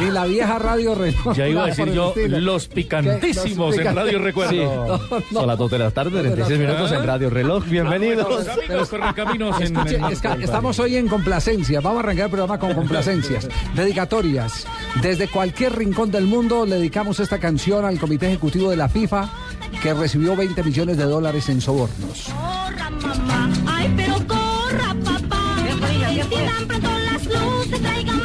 Ni la vieja Radio Recuerdo. Ya iba a decir yo, los picantísimos en Radio Recuerdo. Sí. No, No, no. Son las 2 de la tarde, 36 minutos en Radio Reloj. Bienvenidos. Amigos, correcaminos en, Escuche, es que estamos hoy en complacencia. Vamos a arrancar el programa con complacencias. Dedicatorias. Desde cualquier rincón del mundo le dedicamos esta canción al Comité Ejecutivo de la FIFA que recibió 20 millones de dólares en sobornos. Corra mamá, ay pero corra papá. Pronto las luces, traigan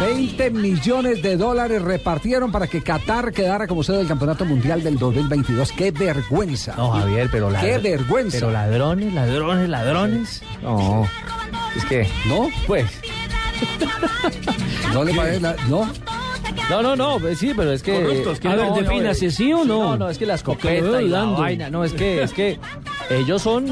20 millones de dólares repartieron para que Qatar quedara como sede del Campeonato Mundial del 2022. ¡Qué vergüenza! No, Javier, pero la- ¡Qué vergüenza! Pero ladrones, ladrones, ladrones. No. Es que, ¿No? pues. ¿No le parece? la- ¿No? No, no, no, pues sí, pero es que. Corruptos, ¿quiere no, ver, no, defínase, eh, sí o no? No, no, es que la Porque lo escopeta y la vaina. No, es que, es que ellos son.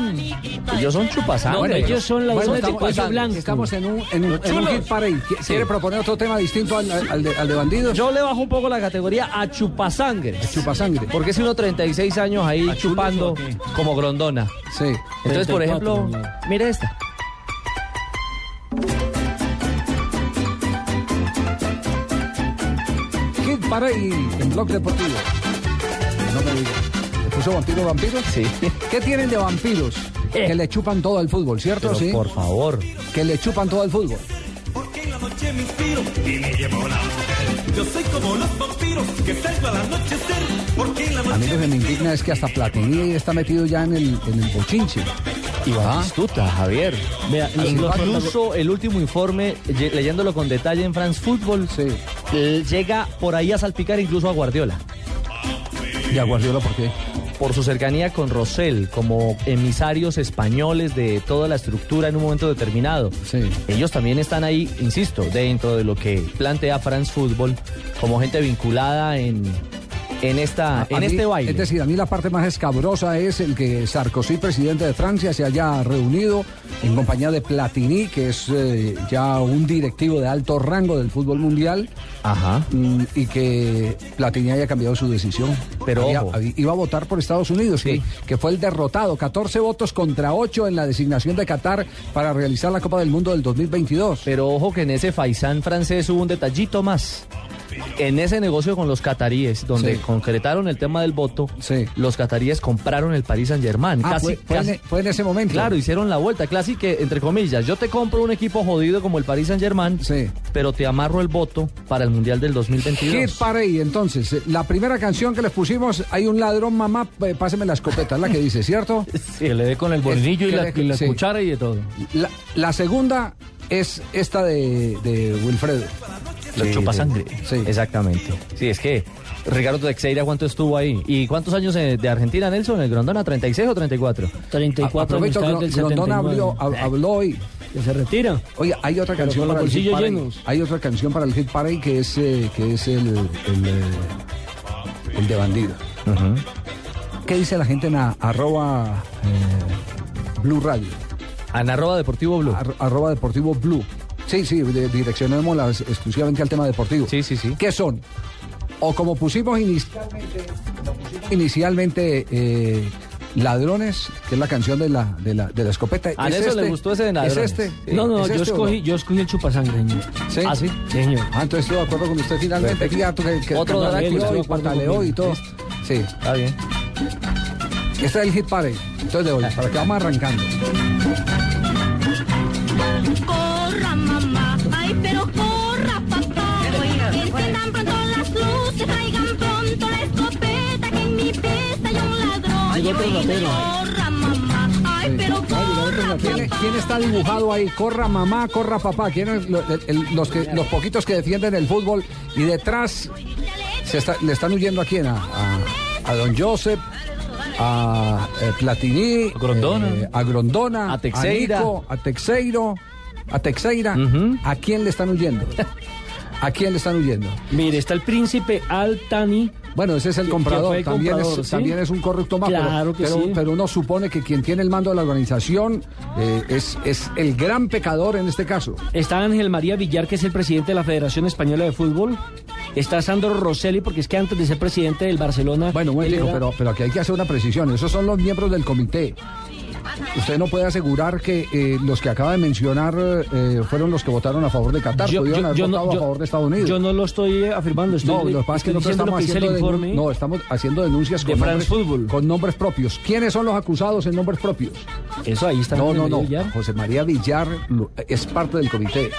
Ellos son chupasangre. No, ellos son la Bueno, de cuello estamos- blanco. estamos en un, en un, en un hit parade. ¿Qui- ¿Quiere proponer otro tema distinto al, al de, al de bandidos? Yo le bajo un poco la categoría a chupasangre. Chupasangre. Porque es uno 36 años ahí chupando como grondona. Sí. Entonces, por 34, ejemplo, mire esta. Hit parade en Blog Deportivo. No me diga. ¿Le puso vampiro vampiro? Sí. ¿Qué tienen de vampiros? Que le chupan todo el fútbol, ¿cierto? Pero sí. por favor. Que le chupan todo el fútbol. Porque en la noche me inspiro y me llevo la mujer. Yo soy como los vampiros que salgo al anochecer. Porque en la A mí noche lo que me indigna es que hasta Platini está metido ya en el, en el bochinche. Y Ah. Batistuta, Javier. Vea, los- Incluso el último informe, leyéndolo con detalle en France Football, Sí. eh, llega por ahí a salpicar incluso a Guardiola. ¿Y a Guardiola por qué? Por su cercanía con Rosell, como emisarios españoles de toda la estructura en un momento determinado. Sí. Ellos también están ahí, insisto, dentro de lo que plantea France Football como gente vinculada en, en, esta, en mí- este baile. Es decir, a mí la parte más escabrosa es el que Sarkozy, presidente de Francia, se haya reunido en compañía de Platini, que es eh, ya un directivo de alto rango del fútbol mundial, Ajá. mm, y que Platini haya cambiado su decisión. Pero Había- ojo. había- iba a votar por Estados Unidos, Sí. que, que fue el derrotado. 14 votos contra 8 en la designación de Qatar para realizar la Copa del Mundo del 2022. Pero ojo que en ese faisán francés hubo un detallito más. En ese negocio con los cataríes, donde Sí. concretaron el tema del voto, Sí. los cataríes compraron el Paris Saint Germain. Ah, casi, fue, fue casi- en, fue en ese momento. Claro, hicieron la vuelta. Casi que, entre comillas, yo te compro un equipo jodido como el Paris Saint Germain, Sí. pero te amarro el voto para el Mundial del 2022. Hit Parade, entonces, la primera canción que les pusimos, hay un ladrón, mamá, eh, páseme la escopeta, es la que dice, ¿cierto? Que le dé con el bolillo y la, y la sí. cuchara y de todo. La, la segunda es esta de, de Wilfredo. Los Sí, chupasangre. sí. Exactamente. Sí, es que Ricardo Teixeira, ¿cuánto estuvo ahí? ¿Y cuántos años eh, de Argentina, Nelson? ¿El Grondona? ¿36 o 34? 34 Aprovecho Grondona 79. habló, hab- habló hoy. Que se retira. Oye, hay otra Pero canción para el Hit bolsillos Parade. llenos. Hay otra canción para el Hit Parade que es, eh, que es el, el, eh, el de bandido. ¿Qué dice la gente en a- arroba eh, Blue Radio? En arroba Deportivo Blue. Ar- arroba Deportivo Blue. Sí, sí, direccionémoslas exclusivamente al tema deportivo. Sí, sí, sí. ¿Qué son? O como pusimos inicialmente, como pusimos inicialmente eh, Ladrones, que es la canción de la, de la, de la escopeta. A ¿Es Nelson le este? gustó ese de ¿Es Ladrones. este? Sí. No, no, ¿Es yo este escogí, yo escogí el chupasangre, señor. ¿Sí? ¿Ah, sí? Señor. Ah, entonces estoy de acuerdo con usted finalmente. Que ya, que, que Otro Drácula, y pataleó y todo. Sí, Está bien. este es el hit parade. Entonces de hoy, para que vamos arrancando corra mamá, ay pero corra papá. Enciendan pronto las luces, traigan pronto la escopeta que en mi pista hay un ladrón. Ay, otro rapero. Corra mamá, ay pero corra papá. ¿Quién está dibujado ahí? Corra mamá, corra papá. ¿Quiénes los, los, poquitos que defienden el fútbol y detrás le están huyendo a quién? A, a, don Joseph a eh, Platini, a Grondona, eh, a, Grondona a, Texeira. a, Nico, a Texeiro a Texeira. ¿A quién le están huyendo? ¿A quién le están huyendo? Mire, está el príncipe Al-Tani. Bueno, ese es el Que- comprador, que el también, comprador, es, ¿sí? también es un corrupto más, pero- Claro que pero, sí. pero uno supone que quien tiene el mando de la organización eh, es, es el gran pecador en este caso. Está Ángel María Villar, que es el presidente de la Federación Española de Fútbol. Está Sandro Rosselli, porque es que antes de ser presidente del Barcelona. Bueno, era- pero, pero aquí hay que hacer una precisión. Esos son los miembros del comité. Usted no puede asegurar que eh, los que acaba de mencionar eh, fueron los que votaron a favor de Qatar. Pudieron haber votado a favor de Estados Unidos. yo no lo estoy afirmando. Estoy, no, lo que pasa es que nosotros diciendo estamos haciendo, no, estamos haciendo denuncias de con France nombres, Football. con nombres propios. ¿Quiénes son los acusados en nombres propios? Eso ahí está No, no, no. Villar. José María Villar es parte del comité.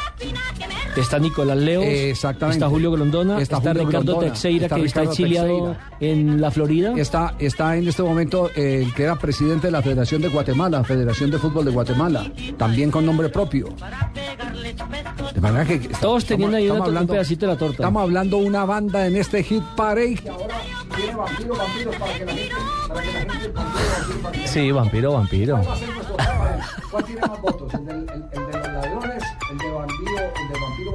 Está Nicolás Leos. Exactamente. Está Julio Grondona. Está Está, Julio Ricardo Grondona, Teixeira, está que está exiliado en la Florida. Está, está en este momento el que era presidente de la Federación de Guatemala, Federación de Fútbol de Guatemala, también con nombre propio. De manera que est- Todos tenían ahí estamos una- un pedacito de la torta. Estamos hablando una banda en este hit parade. Sí, vampiro, vampiro. ¿Cuál tiene más votos? ¿El, del- el- el de los ladrones? ¿El de vampiro? ¿El de vampiro, Yo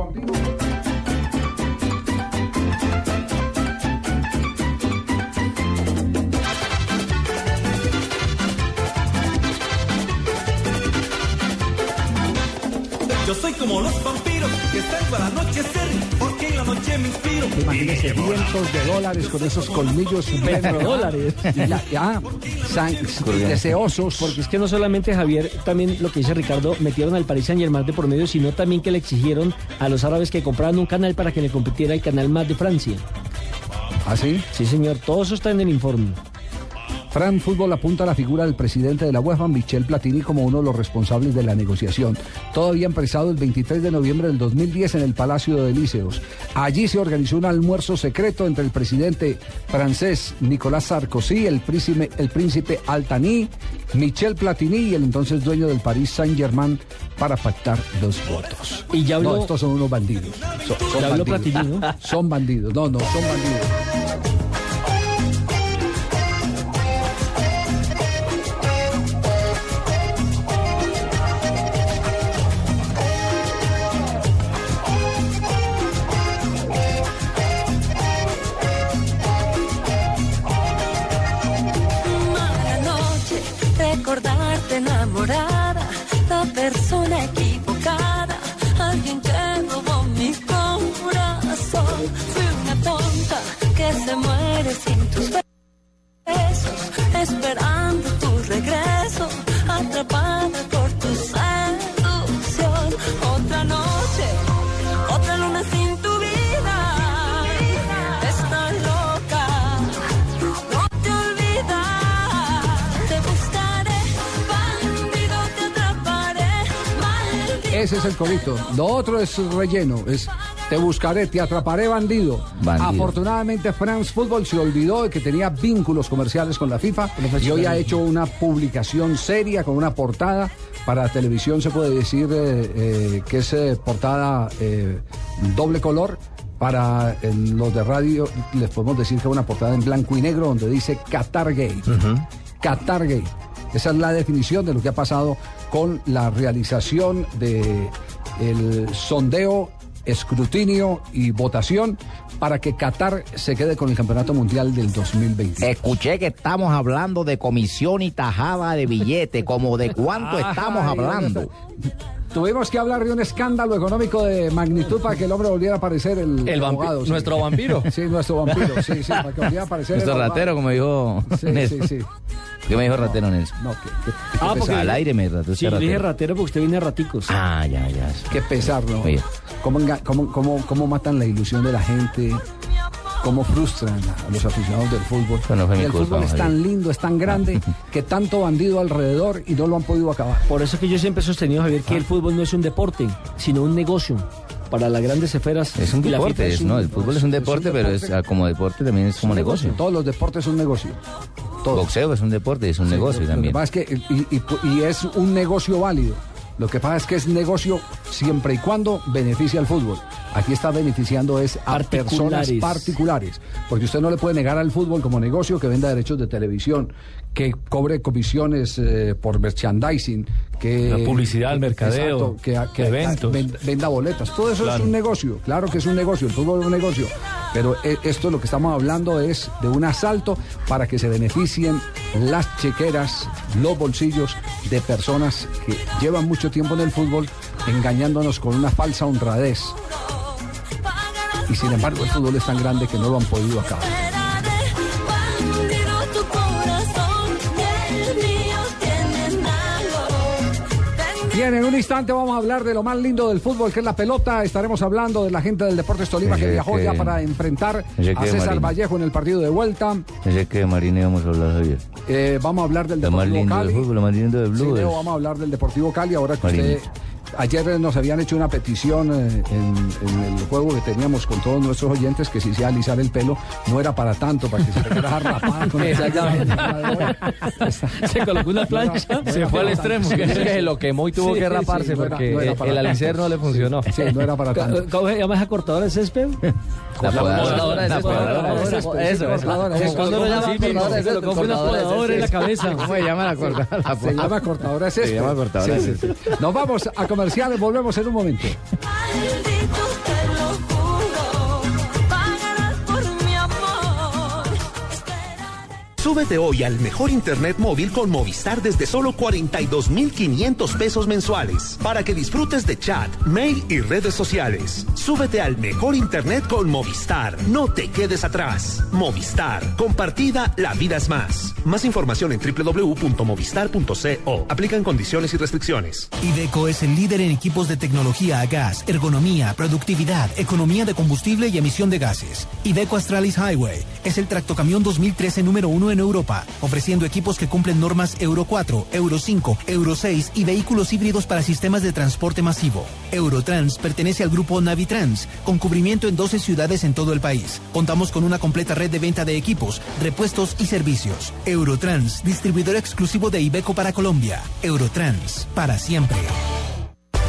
soy como los vampiros que salgo en la noche. Imagínese cientos de dólares con esos colmillos de dólares. Ah, san- deseosos. Porque es que no solamente Javier, también lo que dice Ricardo, metieron al Paris Saint Germain de por medio, sino también que le exigieron a los árabes que compraran un canal para que le competiera el canal más de Francia. ¿Ah, sí? Sí, señor, todo eso está en el informe. Fran Fútbol apunta a la figura del presidente de la UEFA, Michel Platini, como uno de los responsables de la negociación. Todo había empezado el 23 de noviembre del 2010 en el Palacio de Elíseos. Allí se organizó un almuerzo secreto entre el presidente francés Nicolás Sarkozy, el príncipe, el príncipe Michel Platini y el entonces dueño del Paris Saint-Germain para pactar los votos. Y ya habló- No, estos son unos bandidos. Son, son Ya habló bandidos. Platini, ¿no? Son bandidos. No, no, son bandidos. Recordarte Ese es el corito. Lo otro es relleno. Es te buscaré, te atraparé, bandido. Bandido. Afortunadamente, France Football se olvidó de que tenía vínculos comerciales con la FIFA y hoy ha hecho una publicación seria con una portada. Para televisión se puede decir eh, eh, que es eh, portada doble color. Para los de radio les podemos decir que es una portada en blanco y negro donde dice Qatar Gay. Qatar Gay. Esa es la definición de lo que ha pasado con la realización de el sondeo, escrutinio y votación para que Qatar se quede con el Campeonato Mundial del 2020. Escuché que estamos hablando de comisión y tajada de billete, como de cuánto estamos Ay, hablando. Tuvimos que hablar de un escándalo económico de magnitud para que el hombre volviera a aparecer el, El vampi- abogado, sí. nuestro vampiro. Sí, nuestro vampiro, sí, sí, para que volviera a aparecer Nuestro el ratero, como dijo Sí, Nelson. sí, sí. ¿Qué me dijo ratero Nelson? No, Ah, pesar, porque- Al aire me rató Sí, le dije ratero. ratero porque usted viene a raticos. Ah, ya, ya. qué pesar, ¿no? Oye. ¿Cómo, cómo, cómo, cómo matan la ilusión de la gente? ¿Cómo frustran a los aficionados del fútbol? Eso no fue Y mi el culpa, fútbol es tan lindo, es tan grande, que tanto bandido alrededor y no lo han podido acabar. Por eso que yo siempre he sostenido, Javier, que el fútbol no es un deporte, sino un negocio para las grandes esferas. Es un deporte, es, ¿no? El fútbol es un deporte, pero es, deporte. ah, como deporte también es como negocio. Todos los deportes son negocio. todo. Boxeo es un deporte, es un Sí, negocio lo- lo también. que pasa es que, y, y- y es un negocio válido. Lo que pasa es que es negocio siempre y cuando beneficia al fútbol. Aquí está beneficiando es a personas Particulares. particulares. Porque usted no le puede negar al fútbol como negocio que venda derechos de televisión, que cobre comisiones eh, por merchandising, que... La publicidad, el mercadeo, Exacto, que, que eventos. ven- venda boletas. Todo eso Claro. es un negocio. Claro que es un negocio. El fútbol es un negocio. Pero eh, esto lo que estamos hablando es de un asalto para que se beneficien las chequeras, los bolsillos de personas que llevan mucho tiempo en el fútbol engañándonos con una falsa honradez. Y sin embargo el fútbol es tan grande que no lo han podido acabar. Bien, en un instante vamos a hablar de lo más lindo del fútbol, que es la pelota. Estaremos hablando de la gente del Deportes Tolima que viajó que- ya para enfrentar pensé a César. Vallejo en el partido de vuelta. Pensé que de Marina íbamos a hablar, Javier. Eh, vamos a hablar del Lo más lindo del fútbol, lo más lindo del Sí, Blue. Leo, es- vamos a hablar del Deportivo Cali. Ahora que Marino. usted. Ayer nos habían hecho una petición eh, en, en el juego que teníamos con todos nuestros oyentes que si se alisar el pelo no era para tanto, para que se quedara con el Se colocó una plancha. Se fue al extremo, que se lo quemó y tuvo Sí, que sí, raparse no era- porque no era el- para el tanto. alicer no le funcionó. Sí, no era para tanto. ¿Cómo se llama esa cortadora de césped? La podadora. de césped. Eso, Eso. Cuando lo llama Sí, cortadora de césped, una podadora en la cabeza. ¿Cómo se llama la cortadora? La Se llama cortadora de césped. Se llama cortadora de Sí, sí, césped. sí. Nos vamos a volvemos en un momento. Súbete hoy al mejor internet móvil con Movistar desde solo 42,500 pesos mensuales para que disfrutes de chat, mail y redes sociales. Súbete al mejor internet con Movistar. No te quedes atrás. Movistar. Compartida, la vida es más. Más información en www.movistar.co. Aplican condiciones y restricciones. Iveco es el líder en equipos de tecnología a gas, ergonomía, productividad, economía de combustible y emisión de gases. Iveco Astralis Highway es el tractocamión 2013 número uno en Europa, ofreciendo equipos que cumplen normas Euro 4, Euro 5, Euro 6 y vehículos híbridos para sistemas de transporte masivo. Eurotrans pertenece al grupo Navitrans, con cubrimiento en 12 ciudades en todo el país. Contamos con una completa red de venta de equipos, repuestos y servicios. Eurotrans, distribuidor exclusivo de Iveco para Colombia. Eurotrans, para siempre.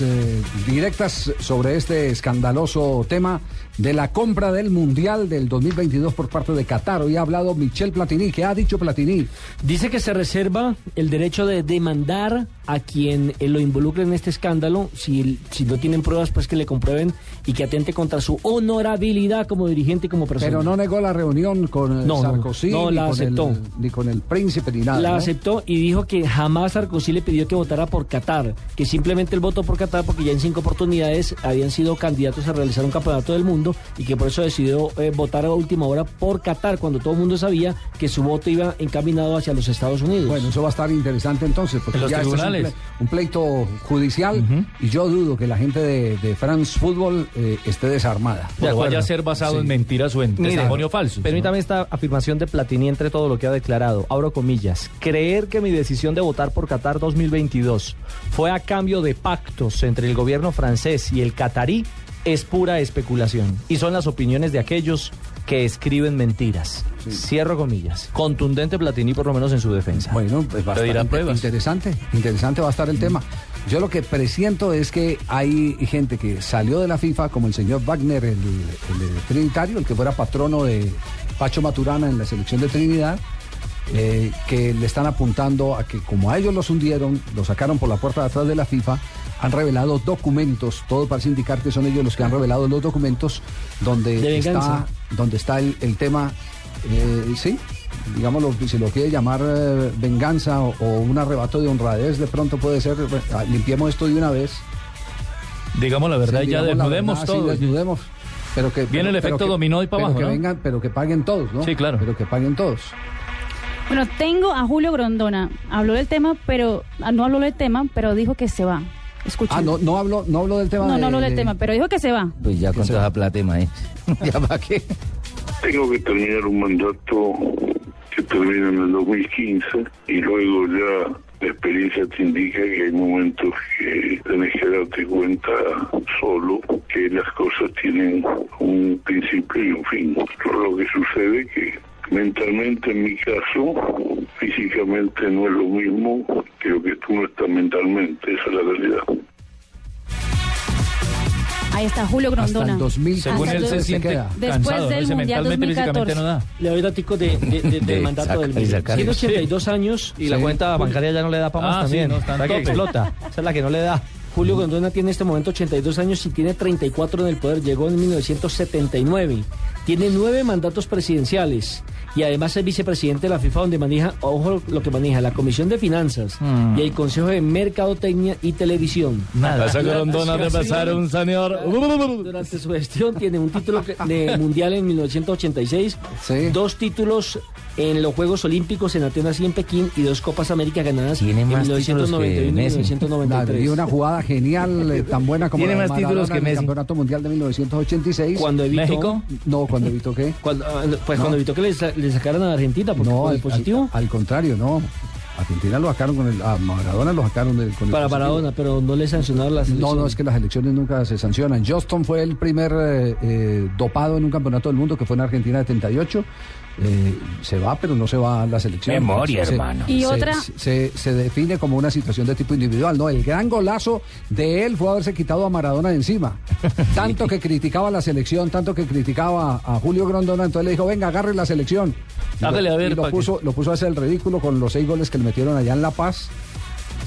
Eh, directas sobre este escandaloso tema de la compra del Mundial del 2022 por parte de Qatar. Hoy ha hablado Michel Platini. ¿Qué ha dicho Platini? Dice que se reserva el derecho de demandar a quien eh, lo involucre en este escándalo, si, si no tienen pruebas, pues que le comprueben y que atente contra su honorabilidad como dirigente y como persona. Pero no negó la reunión con eh, No, Sarkozy no, ni, la con aceptó. El, ni con el príncipe ni nada. La aceptó y dijo que jamás Sarkozy le pidió que votara por Qatar, que simplemente él votó por Qatar porque ya en cinco oportunidades habían sido candidatos a realizar un campeonato del mundo y que por eso decidió eh, votar a última hora por Qatar, cuando todo el mundo sabía que su voto iba encaminado hacia los Estados Unidos. Bueno, eso va a estar interesante entonces, porque En los ya este es un, tribunales. ple- un pleito judicial y yo dudo que la gente de, de France Football eh, esté desarmada. O vaya a ser basado Sí. en mentiras o en testimonio falso. Permítame esta afirmación de Platini entre todo lo que ha declarado. Abro comillas. Creer que mi decisión de votar por Qatar 2022 fue a cambio de pactos entre el gobierno francés y el catarí es pura especulación. Y son las opiniones de aquellos que escriben mentiras. Cierro comillas. Contundente Platini por lo menos en su defensa. Bueno, pues va a estar pruebas. interesante, interesante va a estar el tema. Yo lo que presiento es que hay gente que salió de la FIFA, como el señor Wagner, el, el trinitario, el que fuera patrono de Pacho Maturana en la selección de Trinidad, eh, que le están apuntando a que como a ellos los hundieron, los sacaron por la puerta de atrás de la FIFA, han revelado documentos, todo parece indicar que son ellos los que han revelado los documentos donde De está, donde está el, el tema, eh, sí, digámoslo, si lo quiere llamar eh, venganza o, o un arrebato de honradez, de pronto puede ser, bueno, ah, limpiemos esto de una vez. Digamos la verdad, Sí, ya digamos desnudemos verdad, sí, todo. desnudemos. Pero que, Viene el efecto pero que- dominó y para pero abajo, que ¿no? vengan, pero que paguen todos, ¿no? Sí, claro. Pero que paguen todos. Bueno, tengo a Julio Grondona. Habló del tema, pero ah, no habló del tema, pero dijo que se va. Escuchen. Ah, no, no hablo, no hablo del tema. no, de- no habló del de- tema, pero dijo que se va. Pues ya con toda plata, maestro. ¿Ya para qué? Tengo que terminar un mandato que termina en el 2015 y luego ya la experiencia te indica que hay momentos que tenés que darte cuenta solo que las cosas tienen un principio y un fin. Lo que sucede que mentalmente en mi caso, físicamente no es lo mismo que lo que tú no estás mentalmente, esa es la realidad. Ahí está Julio Hasta Grondona. el 2000. Según Hasta él se siente queda. Después cansado, ¿no? del Dice, Mundial mentalmente, 2014. físicamente no da. Le doy daticos de, de- de- del De mandato saca- del sacar. Tiene 82 años Y la cuenta bancaria ya no le da para más Ah, sí, también. no, está que explota. Esa es la que no le da. Julio Grondona tiene en este momento 82 años y tiene 34 en el poder. Llegó en 1979. Tiene nueve mandatos presidenciales y además es vicepresidente de la FIFA donde maneja, ojo lo que maneja, la Comisión de Finanzas Mm. y el Consejo de Mercadotecnia y Televisión. Nada. Esa Durante grondona de su pasar gestión- un señor. Durante su gestión tiene un título de mundial en 1986, Sí. dos títulos en los Juegos Olímpicos en Atenas y en Pekín y dos Copas América ganadas Tiene en más títulos que 1991 y Messi. 1993. Y una jugada genial, eh, tan buena como Tiene la de más títulos que en el Messi. Campeonato Mundial de 1986. Cuando evitó, ¿México? No, cuando evitó qué. Cuando, ah, pues No. cuando evitó que le, le sacaran a Argentina porque No, al, el positivo al- al contrario, no. Argentina lo sacaron con el. A Maradona lo sacaron del- con el. para positivo. Maradona, pero no le sancionaron la No, selección. no, es que las elecciones nunca se sancionan. Johnston fue el primer eh, eh, dopado en un campeonato del mundo que fue en Argentina de 78. Eh, se va, pero no se va a la selección. Memoria, Se- hermano. Y se, otra- Se, se define como una situación de tipo individual. No, el gran golazo de él fue haberse quitado a Maradona de encima. Tanto que criticaba la selección, tanto que criticaba a Julio Grondona, entonces le dijo, venga, agarre la selección. Y Hágale lo, a ver, y lo que- puso, lo puso a hacer el ridículo con los seis goles que le metieron allá en La Paz.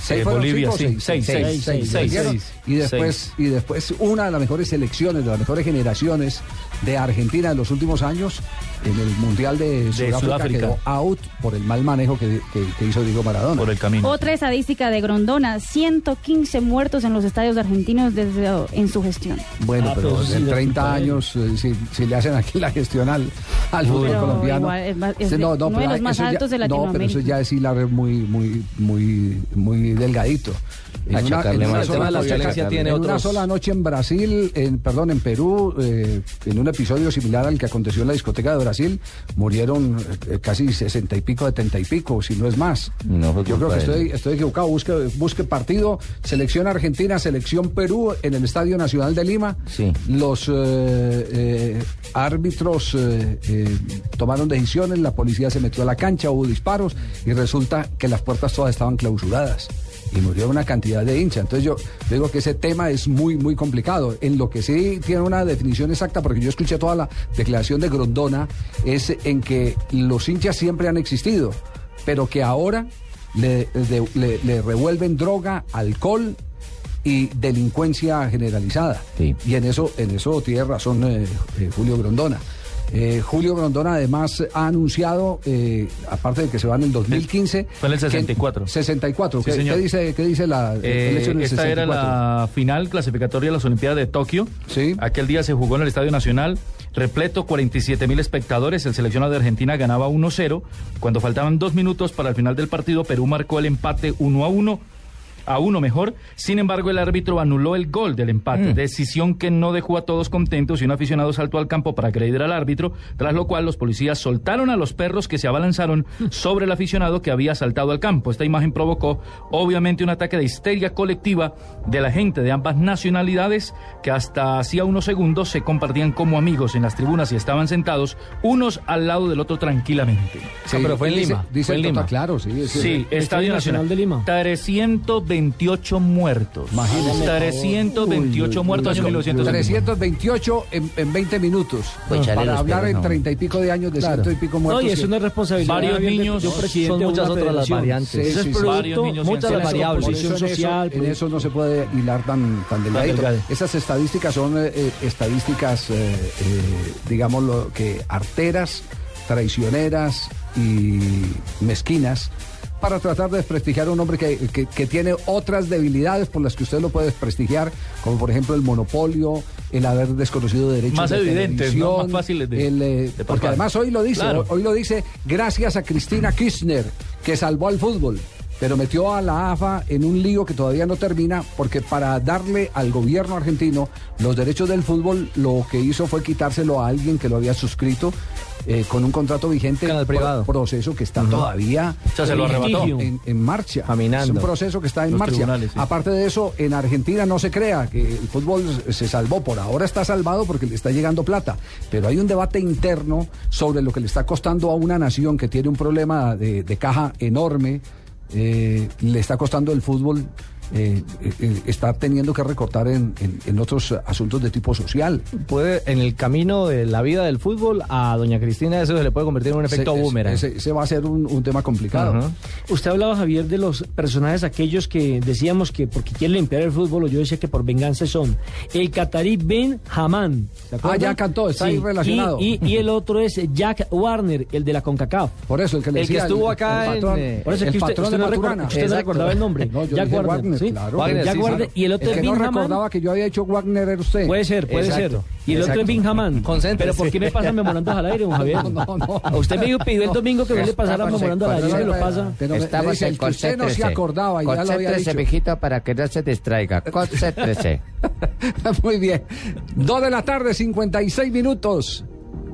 Eh, Bolivia, cinco sí. Seis, seis, seis, seis. Y después, y después una de las mejores selecciones, de las mejores generaciones de Argentina en los últimos años, en el Mundial de Sudáfrica, Sudáfrica. quedó out por el mal manejo que, que- que hizo Diego Maradona. Por el camino. Otra estadística de Grondona, 115 muertos en los estadios argentinos desde en su gestión. Bueno, Ah, pero pero sí en le 30 culpa a él. años, eh, si, si le hacen aquí la gestión al, al fútbol Pero colombiano. igual es más- es Sí, de- uno de pero los más eso ya- altos de No, pero eso ya es hilar muy, muy, muy, muy delgadito. En más. sola El tema de la noche- violencia tiene en una sola noche en Brasil, en, perdón, en Perú, eh, en un episodio similar al que aconteció en la discoteca de Brasil, murieron eh, casi sesenta y pico, setenta y pico, si no es más. No Yo creo que estoy, estoy equivocado. Busque, busque partido, selección Argentina, selección Perú en el Estadio Nacional de Lima. Sí. Los eh, eh, árbitros eh, tomaron decisiones, la policía se metió a la cancha, hubo disparos y resulta que las puertas todas estaban clausuradas. Y murió una cantidad de hinchas. Entonces yo digo que ese tema es muy, muy complicado. En lo que sí tiene una definición exacta, porque yo escuché toda la declaración de Grondona, es en que los hinchas siempre han existido, pero que ahora le, de- le- le revuelven droga, alcohol y delincuencia generalizada. Sí. Y en eso, en eso tiene razón eh, eh, Julio Grondona. Eh, Julio Grondona además ha anunciado, eh, aparte de que se va en el 2015... Fue en el que- 64. 64. Sí, ¿Qué, qué dice, qué dice la Eh, el hecho en el esta era 64? la final clasificatoria de las Olimpiadas de Tokio. Sí. Aquel día se jugó en el Estadio Nacional, repleto, 47 mil espectadores. El seleccionado de Argentina ganaba 1-0. Cuando faltaban dos minutos para el final del partido, Perú marcó el empate 1 a 1. A uno mejor. Sin embargo, el árbitro anuló el gol del empate. Decisión que no dejó a todos contentos y un aficionado saltó al campo para agredir al árbitro, tras lo cual los policías soltaron a los perros que se abalanzaron sobre el aficionado que había saltado al campo. Esta imagen provocó, obviamente, un ataque de histeria colectiva de la gente de ambas nacionalidades que hasta hacía unos segundos se compartían como amigos en las tribunas y estaban sentados unos al lado del otro tranquilamente. Sí, Ah, pero fue en dice- Lima, Dice fue en Tota, Lima. claro, sí. es- Sí, Estadio Nacional de Lima. 328 muertos. Imagínese. 328 muertos año 1900. 328 en, en 20 minutos. Pues para hablar en hombre. 30 y pico de años de ciento y pico No, muertos. y es una responsabilidad Varios niños, de son muchas otras las variantes. Sí, sí, es sí. Varios producto niños muchas las variables, eso en eso- en eso no se puede hilar tan, tan delgadito. delgado. Esas estadísticas son eh, eh, estadísticas, eh, eh, digamos, lo que arteras, traicioneras y mezquinas para tratar de desprestigiar a un hombre que, que- que tiene otras debilidades por las que usted lo puede desprestigiar, como por ejemplo el monopolio, el haber desconocido derechos Más de evidentes, ¿no? Más fáciles de- el, eh, de porque además hoy lo dice, Claro. hoy lo dice gracias a Cristina Kirchner que salvó al fútbol. Pero metió a la AFA en un lío que todavía no termina, porque para darle al gobierno argentino los derechos del fútbol, lo que hizo fue quitárselo a alguien que lo había suscrito eh, con un contrato vigente. Canal privado. pro- proceso que está todavía O sea, se lo en- arrebató. En, en marcha. Caminando. Es un proceso que está en Los marcha. sí. Aparte de eso, en Argentina no se crea que el fútbol se salvó. Por ahora está salvado porque le está llegando plata. Pero hay un debate interno sobre lo que le está costando a una nación que tiene un problema de, de caja enorme. eh, le está costando el fútbol. Eh, eh, eh, está teniendo que recortar en, en- en otros asuntos de tipo social. Puede, en el camino de la vida del fútbol, a doña Cristina eso se le puede convertir en un efecto Ese- boomerang. Ese, ese va a ser un, un tema complicado. Usted hablaba, Javier, de los personajes aquellos que decíamos que porque quieren limpiar el fútbol, o yo decía que por venganza son. El catarí Ben Haman. ¿se? Ah, ya cantó, está ahí relacionado. Y, y- y el otro es Jack Warner, el de la CONCACAF. Por eso el que le El que decía, estuvo acá en, patrón, Por eso es el que usted, patrón usted de no, recuerda- Maturana. usted no recordaba el nombre. No, yo Jack dije Warner, Wagner, ¿sí? claro. Wagner, Jack sí, Warner claro. y el otro El es que no Haman. recordaba que yo había hecho Wagner era usted. Puede ser, puede Exacto. ser. Y el otro es Exacto. Bin Haman. Concéntrese. Pero ¿por qué me pasa memorandos al aire, don Javier? No, no, no. Usted me pidió el domingo que no le pasara memorando al aire, se lo pasa. Estamos en usted no se acordaba y ya lo había dicho. mijito, para que no se distraiga. Concéntrese. Muy bien. Dos de la tarde, 56 minutos.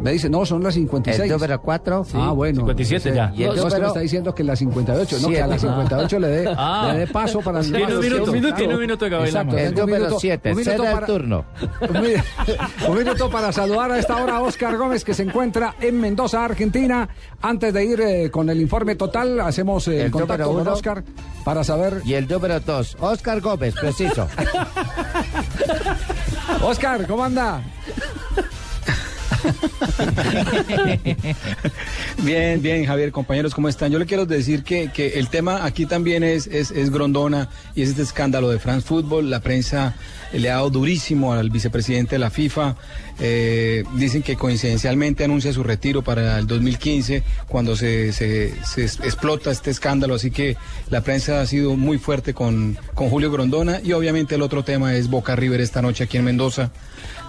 Me dice, no, son las 56. El número 4. Ah, bueno. 57 Sí. ya. Y el No, es que me número- está diciendo que las 58, no, que a las Siete. 58 le dé, Ah. le dé paso para el Tiene un minuto, minuto, tiene un minuto de cabeza. El número minuto- 7. un minuto Ceda el para- turno. Un mi- un minuto para saludar a esta hora a Oscar Gómez que se encuentra en Mendoza, Argentina. Antes de ir eh, con el informe total, hacemos eh, el, contacto número con uno. Oscar para saber. Y el número 2. Oscar Gómez, preciso. Oscar, ¿cómo anda? Bien, bien, Javier, compañeros, ¿cómo están? Yo le quiero decir que, que el tema aquí también es, es, es Grondona y es este escándalo de France Football. La prensa le ha dado durísimo al vicepresidente de la FIFA. Eh, dicen que coincidencialmente anuncia su retiro para el 2015 cuando se, se, se explota este escándalo. Así que la prensa ha sido muy fuerte con, con Julio Grondona y obviamente el otro tema es Boca River esta noche aquí en Mendoza.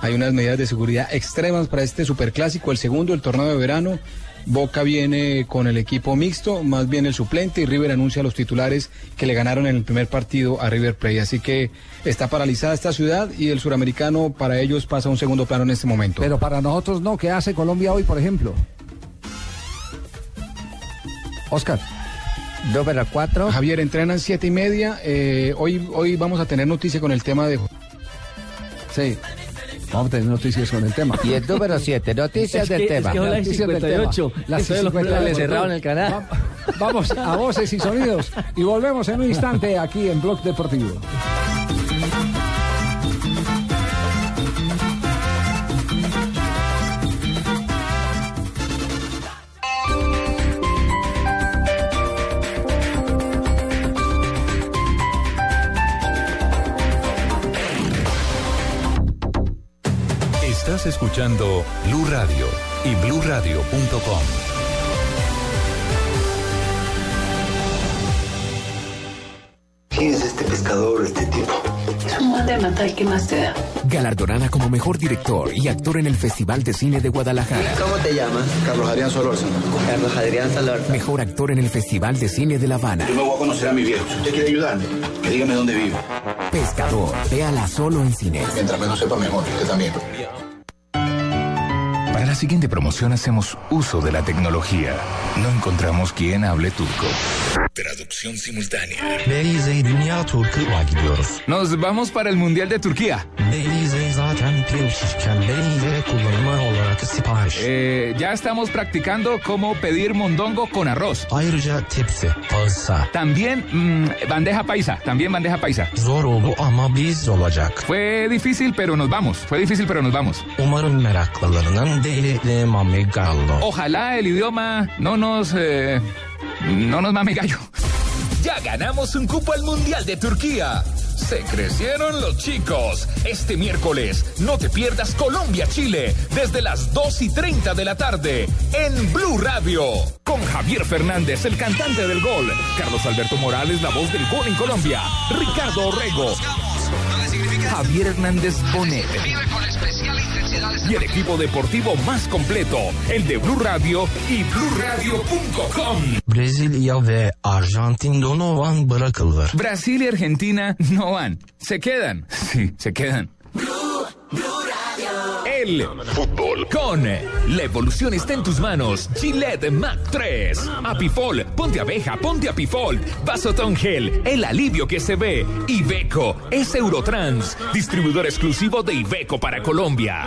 Hay unas medidas de seguridad extremas para este superclásico, el segundo, el torneo de verano. Boca viene con el equipo mixto, más bien el suplente, y River anuncia a los titulares que le ganaron en el primer partido a River Plate. Así que está paralizada esta ciudad y el suramericano para ellos pasa a un segundo plano en este momento. Pero para nosotros no. ¿Qué hace Colombia hoy, por ejemplo? Oscar. Número 4. Javier, entrenan siete y media. eh, hoy, hoy vamos a tener noticia con el tema de... Sí. Vamos a tener noticias con el tema. Y el número 7. Noticias Es del que- tema. es que hola, Noticias del 58. tema. Las Entonces los 58. le cerraron el canal. Va- Vamos a voces y sonidos y volvemos en un instante aquí en Blog Deportivo. Estás escuchando Blue Radio y bluradio.com. ¿Quién es este pescador, este tipo? Es un mal de matar, ¿qué más te da? Galardonada como mejor director y actor en el Festival de Cine de Guadalajara. ¿Cómo te llamas? Carlos Adrián Solórzano. Carlos Adrián Solórzano. Mejor actor en el Festival de Cine de La Habana. Yo me voy a conocer a mi viejo. Si usted quiere ayudarme, que dígame dónde vive. Pescador. Véala solo en cine. Mientras menos sepa mejor, usted también. La siguiente promoción hacemos uso de la tecnología. No encontramos quien hable turco. Traducción simultánea. Nos vamos para el Mundial de Turquía. Eh, ya estamos practicando cómo pedir mondongo con arroz. También mm, bandeja paisa, también bandeja paisa. Zor oldu ama biz olacak. Fue difícil, pero nos vamos. Fue difícil, pero nos vamos. Umarım meraklılarının deli mami gallo. Ojalá el idioma no nos... eh, no nos mame gallo. Ya ganamos un cupo al Mundial de Turquía. Se crecieron los chicos. Este miércoles no te pierdas Colombia-Chile desde las 2 y 30 de la tarde en Blue Radio. Con Javier Fernández, el cantante del gol. Carlos Alberto Morales, la voz del gol en Colombia. Ricardo Orrego. Javier Hernández Bonet. y el equipo deportivo más completo, el de Blue Radio y BlueRadio.com. Brezilya ve Arjantin Donovan bırakılır. Brasil y Argentina no van, se quedan. Sí, se quedan. Fútbol con la evolución está en tus manos. Gillette Mac 3. Apifol, ponte abeja, ponte Apifol. Vasotón Gel, el alivio que se ve. Iveco es Eurotrans, distribuidor exclusivo de Iveco para Colombia.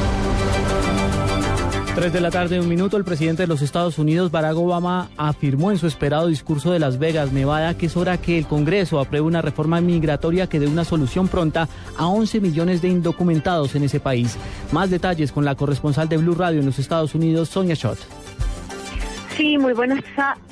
Tres de la tarde, un minuto, el presidente de los Estados Unidos, Barack Obama, afirmó en su esperado discurso de Las Vegas, Nevada, que es hora que el Congreso apruebe una reforma migratoria que dé una solución pronta a 11 millones de indocumentados en ese país. Más detalles con la corresponsal de Blue Radio en los Estados Unidos, Sonia Schott. Sí, muy buenas,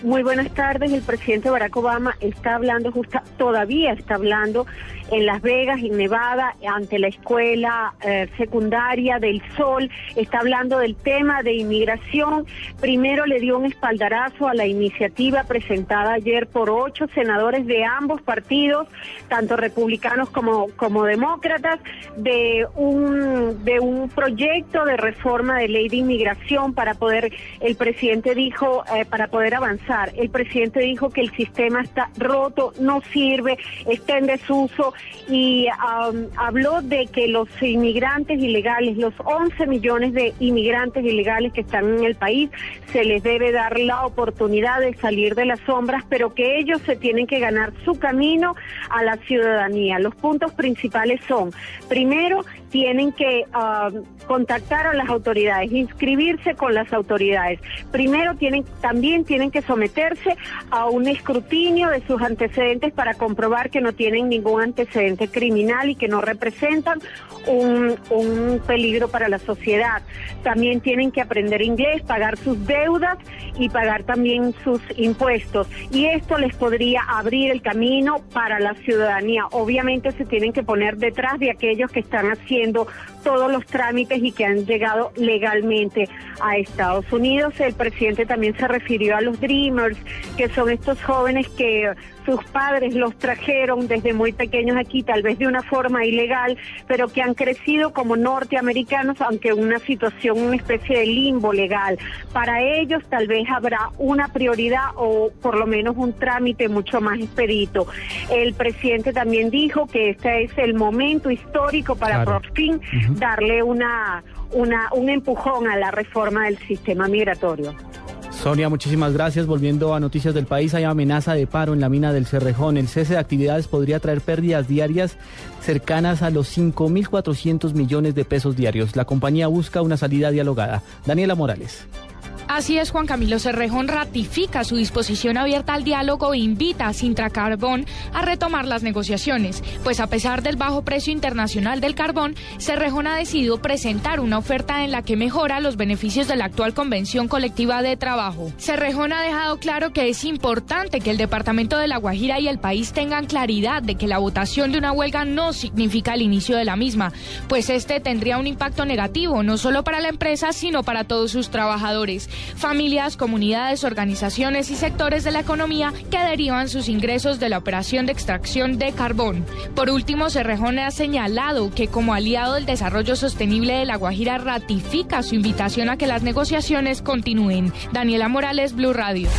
muy buenas tardes. El presidente Barack Obama está hablando, justa, todavía está hablando en Las Vegas, en Nevada, ante la escuela eh, secundaria del Sol. Está hablando del tema de inmigración. Primero le dio un espaldarazo a la iniciativa presentada ayer por ocho senadores de ambos partidos, tanto republicanos como, como demócratas, de un, de un proyecto de reforma de ley de inmigración para poder, el presidente dijo, eh, para poder avanzar. El presidente dijo que el sistema está roto, no sirve, está en desuso y um, habló de que los inmigrantes ilegales, los 11 millones de inmigrantes ilegales que están en el país, se les debe dar la oportunidad de salir de las sombras, pero que ellos se tienen que ganar su camino a la ciudadanía. Los puntos principales son, primero, tienen que um, contactar a las autoridades, inscribirse con las autoridades. Primero tienen, también tienen que someterse a un escrutinio de sus antecedentes para comprobar que no tienen ningún antecedente criminal y que no representan un, un peligro para la sociedad. También tienen que aprender inglés, pagar sus deudas y pagar también sus impuestos. Y esto les podría abrir el camino para la ciudadanía. Obviamente se tienen que poner detrás de aquellos que están haciendo todos los trámites y que han llegado legalmente a Estados Unidos. El presidente también se refirió a los Dreamers, que son estos jóvenes que sus padres los trajeron desde muy pequeños aquí, tal vez de una forma ilegal, pero que han crecido como norteamericanos, aunque una situación, una especie de limbo legal. Para ellos tal vez habrá una prioridad o por lo menos un trámite mucho más expedito. El presidente también dijo que este es el momento histórico para Claro. por fin darle una, una, un empujón a la reforma del sistema migratorio. Sonia, muchísimas gracias. Volviendo a noticias del país, hay amenaza de paro en la mina del Cerrejón. El cese de actividades podría traer pérdidas diarias cercanas a los 5.400 millones de pesos diarios. La compañía busca una salida dialogada. Daniela Morales. Así es, Juan Camilo Cerrejón ratifica su disposición abierta al diálogo e invita a Sintra Carbón a retomar las negociaciones, pues a pesar del bajo precio internacional del carbón, Cerrejón ha decidido presentar una oferta en la que mejora los beneficios de la actual convención colectiva de trabajo. Cerrejón ha dejado claro que es importante que el departamento de La Guajira y el país tengan claridad de que la votación de una huelga no significa el inicio de la misma, pues este tendría un impacto negativo no solo para la empresa, sino para todos sus trabajadores familias, comunidades, organizaciones y sectores de la economía que derivan sus ingresos de la operación de extracción de carbón. Por último, Cerrejón ha señalado que como aliado del desarrollo sostenible de La Guajira ratifica su invitación a que las negociaciones continúen. Daniela Morales, Blue Radio.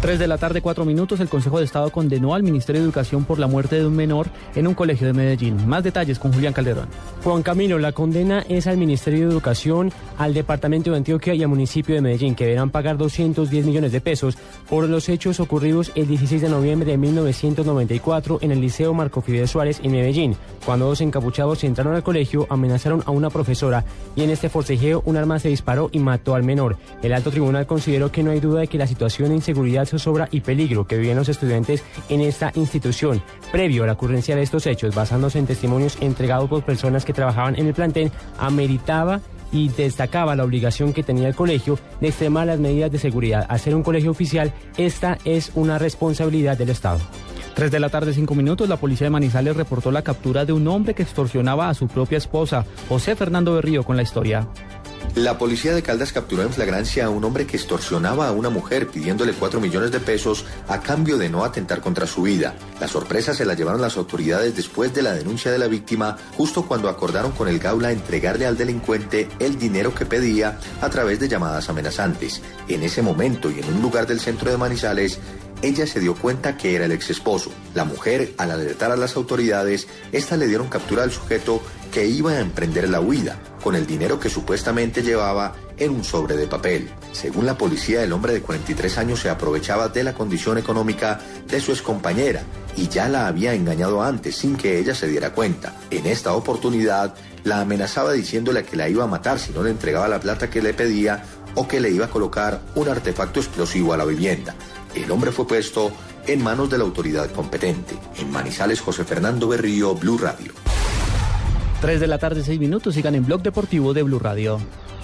3 de la tarde, 4 minutos, el Consejo de Estado condenó al Ministerio de Educación por la muerte de un menor en un colegio de Medellín. Más detalles con Julián Calderón. Juan Camilo, la condena es al Ministerio de Educación, al Departamento de Antioquia y al municipio de Medellín, que deberán pagar 210 millones de pesos por los hechos ocurridos el 16 de noviembre de 1994 en el Liceo Marco Fidel Suárez en Medellín, cuando dos encapuchados entraron al colegio, amenazaron a una profesora y en este forcejeo un arma se disparó y mató al menor. El alto tribunal consideró que no hay duda de que la situación de inseguridad, zozobra y peligro que vivían los estudiantes en esta institución, previo a la ocurrencia de estos hechos, basándose en testimonios entregados por personas que trabajaban en el plantel, ameritaba y destacaba la obligación que tenía el colegio de extremar las medidas de seguridad. Ser un colegio oficial, esta es una responsabilidad del Estado. Tres de la tarde, cinco minutos, la policía de Manizales reportó la captura de un hombre que extorsionaba a su propia esposa, José Fernando Berrío, con la historia. La policía de Caldas capturó en flagrancia a un hombre que extorsionaba a una mujer pidiéndole 4 millones de pesos a cambio de no atentar contra su vida. La sorpresa se la llevaron las autoridades después de la denuncia de la víctima, justo cuando acordaron con el Gaula entregarle al delincuente el dinero que pedía a través de llamadas amenazantes. En ese momento y en un lugar del centro de Manizales, ella se dio cuenta que era el ex esposo. La mujer, al alertar a las autoridades, éstas le dieron captura al sujeto que iba a emprender la huida, con el dinero que supuestamente llevaba en un sobre de papel. Según la policía, el hombre de 43 años se aprovechaba de la condición económica de su excompañera y ya la había engañado antes sin que ella se diera cuenta. En esta oportunidad, la amenazaba diciéndole que la iba a matar si no le entregaba la plata que le pedía o que le iba a colocar un artefacto explosivo a la vivienda. El hombre fue puesto en manos de la autoridad competente. En Manizales, José Fernando Berrío, Blue Radio. 3 de la tarde, 6 minutos, sigan en Blog Deportivo de Blue Radio.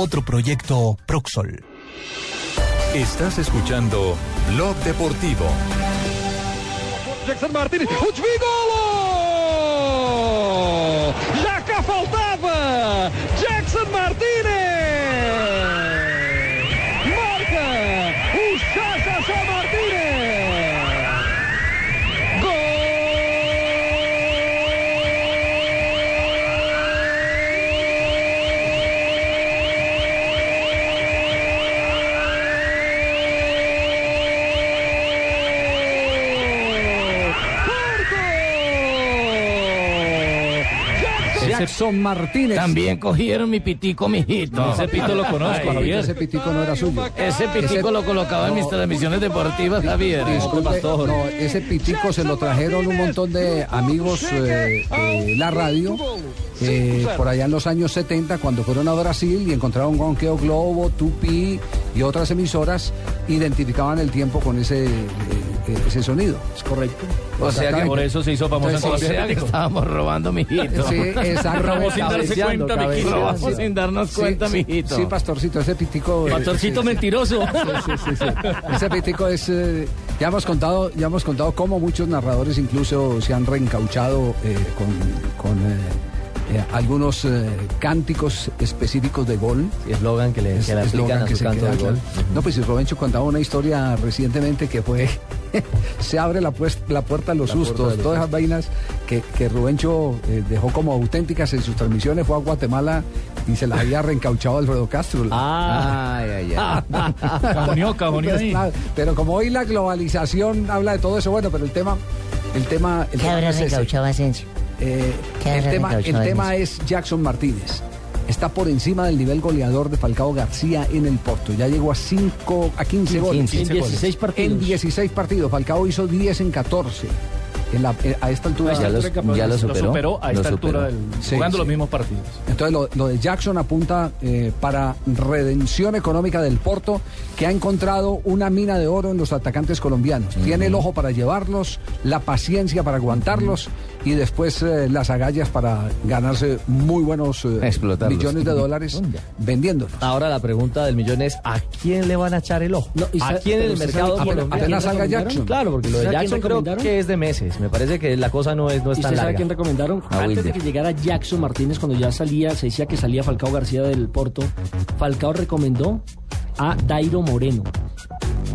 Otro proyecto Proxol. Estás escuchando Blog Deportivo. Jackson Martínez, o desvio! Já cá faltava! Jackson Martínez! Jackson Martínez. También cogieron mi pitico, mijito. Ese pito lo conozco, Ay, Javier. Ese pitico no era suyo. Ese pitico Ese- lo colocaba en mis transmisiones deportivas, Javier. Disculpe, no, ese pitico se lo trajeron un montón de amigos eh, de la radio eh, por allá en los años 70 cuando fueron a Brasil y encontraron Gonqueo Globo, Tupi y otras emisoras identificaban el tiempo con ese, eh, ese sonido. Es correcto. O sea que por eso se hizo famoso en Entonces, Colombia. o sea que estábamos robando, mijito. Sí, exactamente. Robamos sin darse cuenta, mijito. Robamos sin darnos cuenta, sí, mijito. Sí, pastorcito, ese pitico. Pastorcito mentiroso. Sí, sí, sí, sí. Ese pitico es. eh, ya hemos contado, ya hemos contado cómo muchos narradores incluso se han reencauchado eh, con, con, eh, eh, algunos eh, cánticos específicos de gol. eslogan que le, que le aplican a su se canto queda de gol. claro. No, pues si Robencho contaba una historia recientemente que fue. se abre la, pues- la puerta a los La sustos, los todas esas vainas que, que Rubencho eh, dejó como auténticas en sus transmisiones. Fue a Guatemala y se las había reencauchado Alfredo Castro. Ah. Ay, ay, ay. Pues, ahí. claro, Pero como hoy la globalización habla de todo eso, bueno, pero el tema. El tema el ¿Qué tema habrá recauchado Asensio? Eh, ¿Qué el habrá tema, el tema es Jackson Martínez. Está por encima del nivel goleador de Falcao García en el Porto. Ya llegó a 5 a 15 goles. 15 En 16 partidos. En 16 partidos. Falcao hizo 10 en 14. En la- eh, a esta altura. Ya los- ya lo superó. a Lo esta altura superó. del, Sí, jugando sí. los mismos partidos. Entonces lo, lo de Jackson apunta eh, para redención económica del Porto, que ha encontrado una mina de oro en los atacantes colombianos. Tiene el ojo para llevarlos, la paciencia para aguantarlos y después eh, las agallas para ganarse muy buenos eh, millones de dólares vendiéndolos. Ahora la pregunta del millón es ¿a quién le van a echar el ojo? y ¿A quién en el mercado sabe- apenas- colombiano? apenas salga Jackson. Claro, porque lo de ¿Sabe a quién Jackson creo recomendaron? que es de meses. Me parece que la cosa no es, no es ¿Y tan usted sabe larga. quién recomendaron? A Antes de que llegara Jackson Martínez, cuando ya salía, se decía que salía Falcao García del Porto, Falcao recomendó a Dairo Moreno.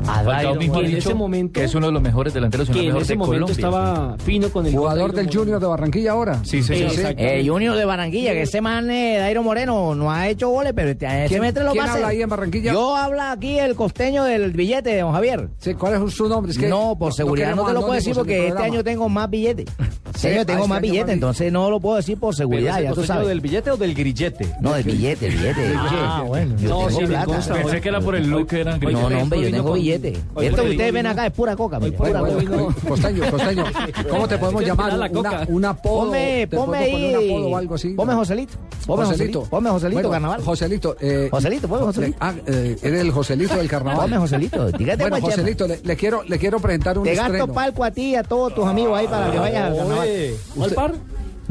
Falcao mismo que en ese momento que es uno de los mejores delanteros, que en ese de momento Colombia. estaba fino con el Jugador del Junior de Barranquilla ahora. Sí, sí, sí. Eh, Junior de Barranquilla, que ese man eh, Dairo Moreno no ha hecho goles, pero este ¿Quién- semestre lo quién va a habla ahí en Barranquilla? Yo habla aquí el costeño del billete, don Javier. Sí, ¿cuál es su nombre? Es que no, por no seguridad no, te lo puedo decir porque este año tengo más billetes. Sí, Este año ah, tengo este más billetes, más entonces no lo puedo decir por seguridad, ya tú sabes. del billete o del grillete? No, del billete, el billete. Ah, bueno. Yo No, tengo sí. Pensé que era por el look que eran No, grilletes. no, hombre, yo tengo con- billete. hoy Esto que ustedes ven acá es pura coca, mire, pura bueno, coca. Costeño, costeño, ¿cómo te podemos llamar? Una, coca. un apodo. Ponme, ¿Te ponme ahí. un apodo o algo así? Ponme Joselito. Ponme Joselito. Ponme Joselito, Bueno, carnaval. Joselito. Eh, Joselito, ponme Joselito. Ah, eh, eres el Joselito del carnaval. Ponme Joselito. Dígate, Bueno. Joselito, le, le quiero, le quiero presentar un Te gasto palco a ti y a todos tus amigos ahí para que vayan al carnaval. Usted- par?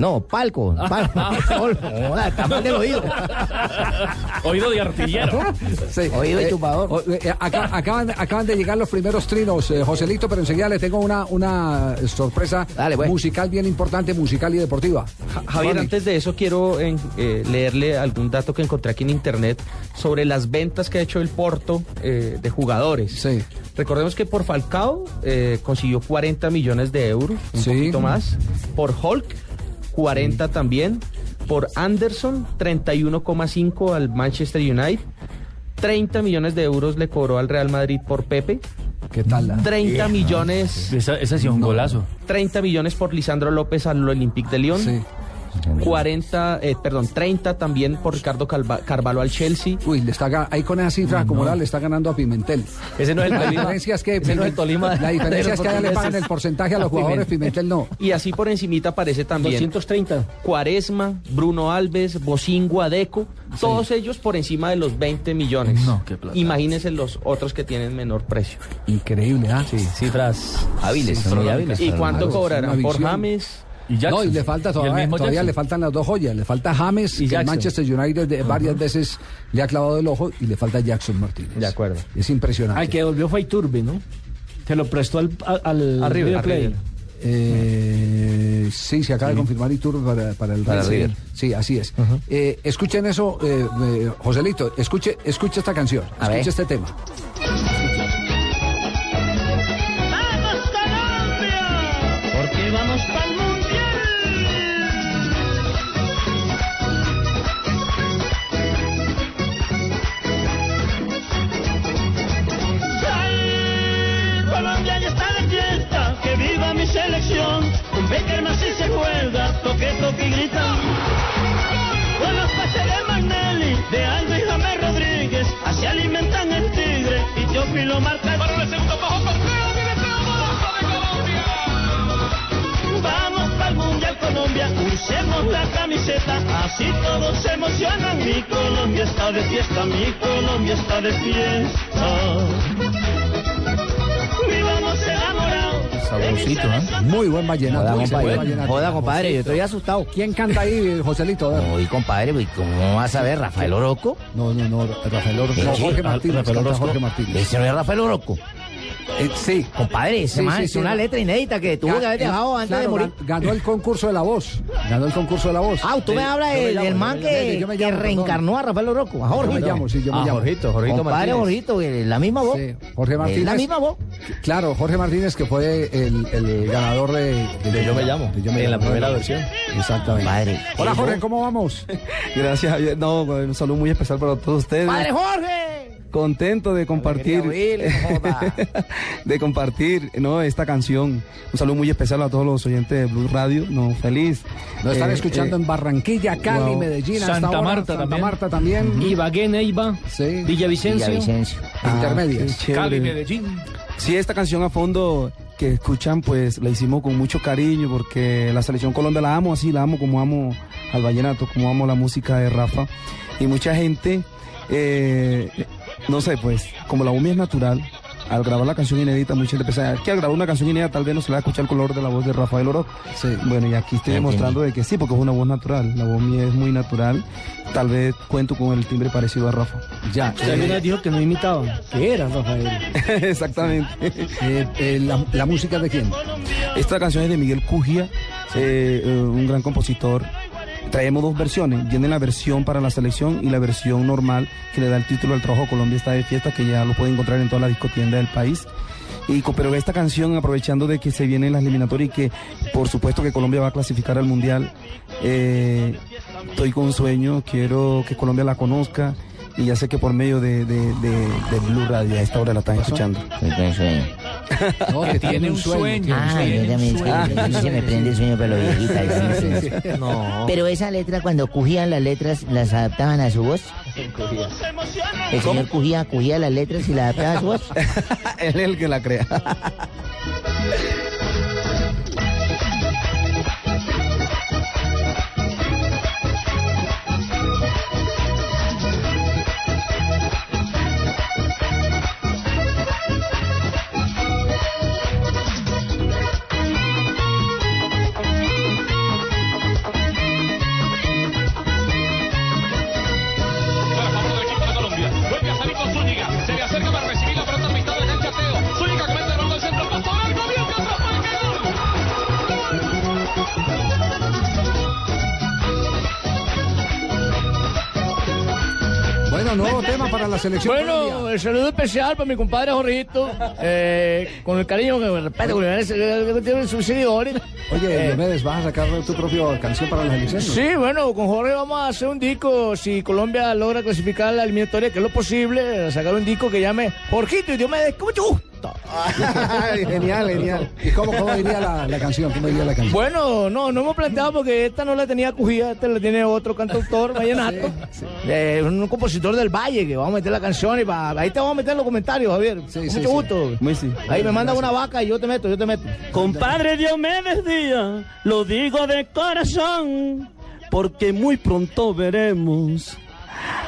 No, palco. palco. Joda, está mal del oído. Oído de artillero. Sí, Oído de eh, chupador. eh, acá- acaban, acaban de llegar los primeros trinos, eh, Joselito, pero enseguida le tengo una, una sorpresa pues. musical bien importante, musical y deportiva. Javier, antes de eso quiero en- eh, leerle algún dato que encontré aquí en internet sobre las ventas que ha hecho el Porto eh, de jugadores. Recordemos que por Falcao eh, consiguió 40 millones de euros, un poquito más. Por Hulk, 40 también. Por Anderson, 31,5 al Manchester United. 30 millones de euros le cobró al Real Madrid por Pepe. ¿Qué tal? la- 30 millones. Esa, esa sí es un golazo. 30 millones por Lisandro López al Olympique de Lyon. 40, eh, perdón, 30 también por Ricardo Calva- Carvalho al Chelsea. Uy, le está, ahí con esa cifra acumulada le está ganando a Pimentel. Ese no es el la Tolima. diferencia es que Ese no es el Tolima la diferencia es que allá le pagan el porcentaje a los A jugadores, Pimentel. Pimentel no. Y así por encimita aparece también 230. Cuaresma, Bruno Alves, Bocingo, Adeco, todos ellos por encima de los 20 millones. No, qué plata. Imagínense los otros que tienen menor precio. Increíble, ¿ah? Sí, cifras Hábiles, son muy hábiles. ¿Y cuánto cobrarán por. James? Y Jackson. No, y le falta todavía, mismo todavía le faltan las dos joyas. Le falta James, Y que el. Manchester United de- varias veces le ha clavado el ojo, y le falta Jackson Martínez. De acuerdo. Es impresionante. Al que devolvió fue Iturbe, ¿no? Se lo prestó al, al, River. River. Eh, sí, se acaba de confirmar Iturbe para, para el Para River. Sí, así es. Eh, escuchen eso, eh, eh, Joselito, escuche, escuche esta canción, A ver. escuche este tema. Con Beckerman si se juega, toque, toque y grita. Con los pases de Magnelli, de Aldo y James Rodríguez, así alimentan el tigre y Teófilo marca. Para el segundo bajo Vamos para el Mundial Colombia, usemos la camiseta, así todos se emocionan. Mi Colombia está de fiesta, mi Colombia está de fiesta. Sabrosito, ¿eh? Muy buen vallenato. Joda, compadre. buen vallenato. Joda, compadre, yo estoy asustado. ¿Quién canta ahí, Joselito? Ver. Oye, compadre, pues, ¿cómo vas a ver? ¿Rafael Orozco? No, no, no, Rafael Orozco. No, Jorge ah, Martínez. Rafael Orozco. Jorge Martínez. ¿Ese no es Rafael Orozco? Eh, sí. Compadre, ese Sí, man sí, es sí. una letra inédita que tuvo que haber dejado antes de morir. ga- Ganó el concurso de la voz. Ganó el concurso de la voz. Ah, tú me hablas del, man que, llamo, que reencarnó a Rafael Orozco, a Jorge. Yo me llamo, sí, yo me Ah, llamo. Jorgito, Jorgito Compadre Martínez. Jorgito, que la misma voz. Sí, Jorge Martínez. La misma voz. Claro, Jorge Martínez, que fue el, el ganador de, De Yo Me Llamo, de Yo Me en la primera versión. Exactamente. Padre. Hola, ¿qué Jorge? ¿cómo vamos? Gracias. No, un saludo muy especial para todos ustedes. ¡Padre Jorge! Contento de compartir, Will, de compartir, no, esta canción. Un saludo muy especial a todos los oyentes de Blue Radio. No, feliz. Nos están Eh, escuchando eh, en Barranquilla, Cali, wow. Medellín, hasta Santa ahora, Marta Santa también. Marta también. Ibagué, Neiva, Sí. Villavicencio. Villavicencio. ah, Intermedias. Cali, Medellín. Sí, esta canción a fondo que escuchan, pues la hicimos con mucho cariño porque la selección Colombia la amo así, la amo como amo al vallenato, como amo la música de Rafa. Y mucha gente, eh, no sé, pues como la voz mía es natural, al grabar la canción inédita, mucha gente piensa que al grabar una canción inédita tal vez no se le va a escuchar el color de la voz de Rafael Orozco. Sí. Bueno, y aquí estoy demostrando de que sí, porque es una voz natural, la voz mía es muy natural. Tal vez cuento con el timbre parecido a Rafa. Ya. Usted alguna vez dijo que no imitaba, que era Rafael. Exactamente. Eh, eh, la, la música de quién? Esta canción es de Miguel Cugia, eh, eh, un gran compositor. Traemos dos versiones. Viene la versión para la selección y la versión normal que le da el título al trabajo Colombia está de fiesta, que ya lo puede encontrar en todas las discotiendas del país. Y, pero esta canción, aprovechando de que se vienen las eliminatorias y que por supuesto que Colombia va a clasificar al Mundial, eh, estoy con sueño, quiero que Colombia la conozca y ya sé que por medio de, de, de- de Blue Radio a esta hora la están escuchando. No, que tiene un sueño. Ah, yo también, es que se me prende el sueño para los viejitas. sí, sí, sí. No. Pero esa letra, cuando cogían las letras, ¿las adaptaban a su voz? El señor cogía, cogía las letras y las adaptaba a su voz. Él es el que la crea. Para la selección. Bueno, el saludo especial para mi compadre Jorgito, eh, con el cariño que me respeto, con el que tiene sus seguidores. Oye, Eh, Diomedes, ¿vas a sacar tu propia canción para la selección? Sí, bueno, con Jorge vamos a hacer un disco. Si Colombia logra clasificar la eliminatoria, que es lo posible, sacar un disco que llame Jorgito y me dé mucho gusto. genial, genial. ¿Y cómo, cómo diría la, la canción? ¿Cómo diría la canción? Bueno, no, no hemos planteado porque esta no la tenía cogida, esta la tiene otro cantautor, vallenato, eh, un compositor del Valle, que vamos a meter la canción y pa- ahí te vamos a meter en los comentarios, Javier. Sí, mucho sí. gusto. Muy sí. Ahí me manda una vaca y yo te meto, yo te meto. Compadre Diomedes Díaz, lo digo de corazón, porque muy pronto veremos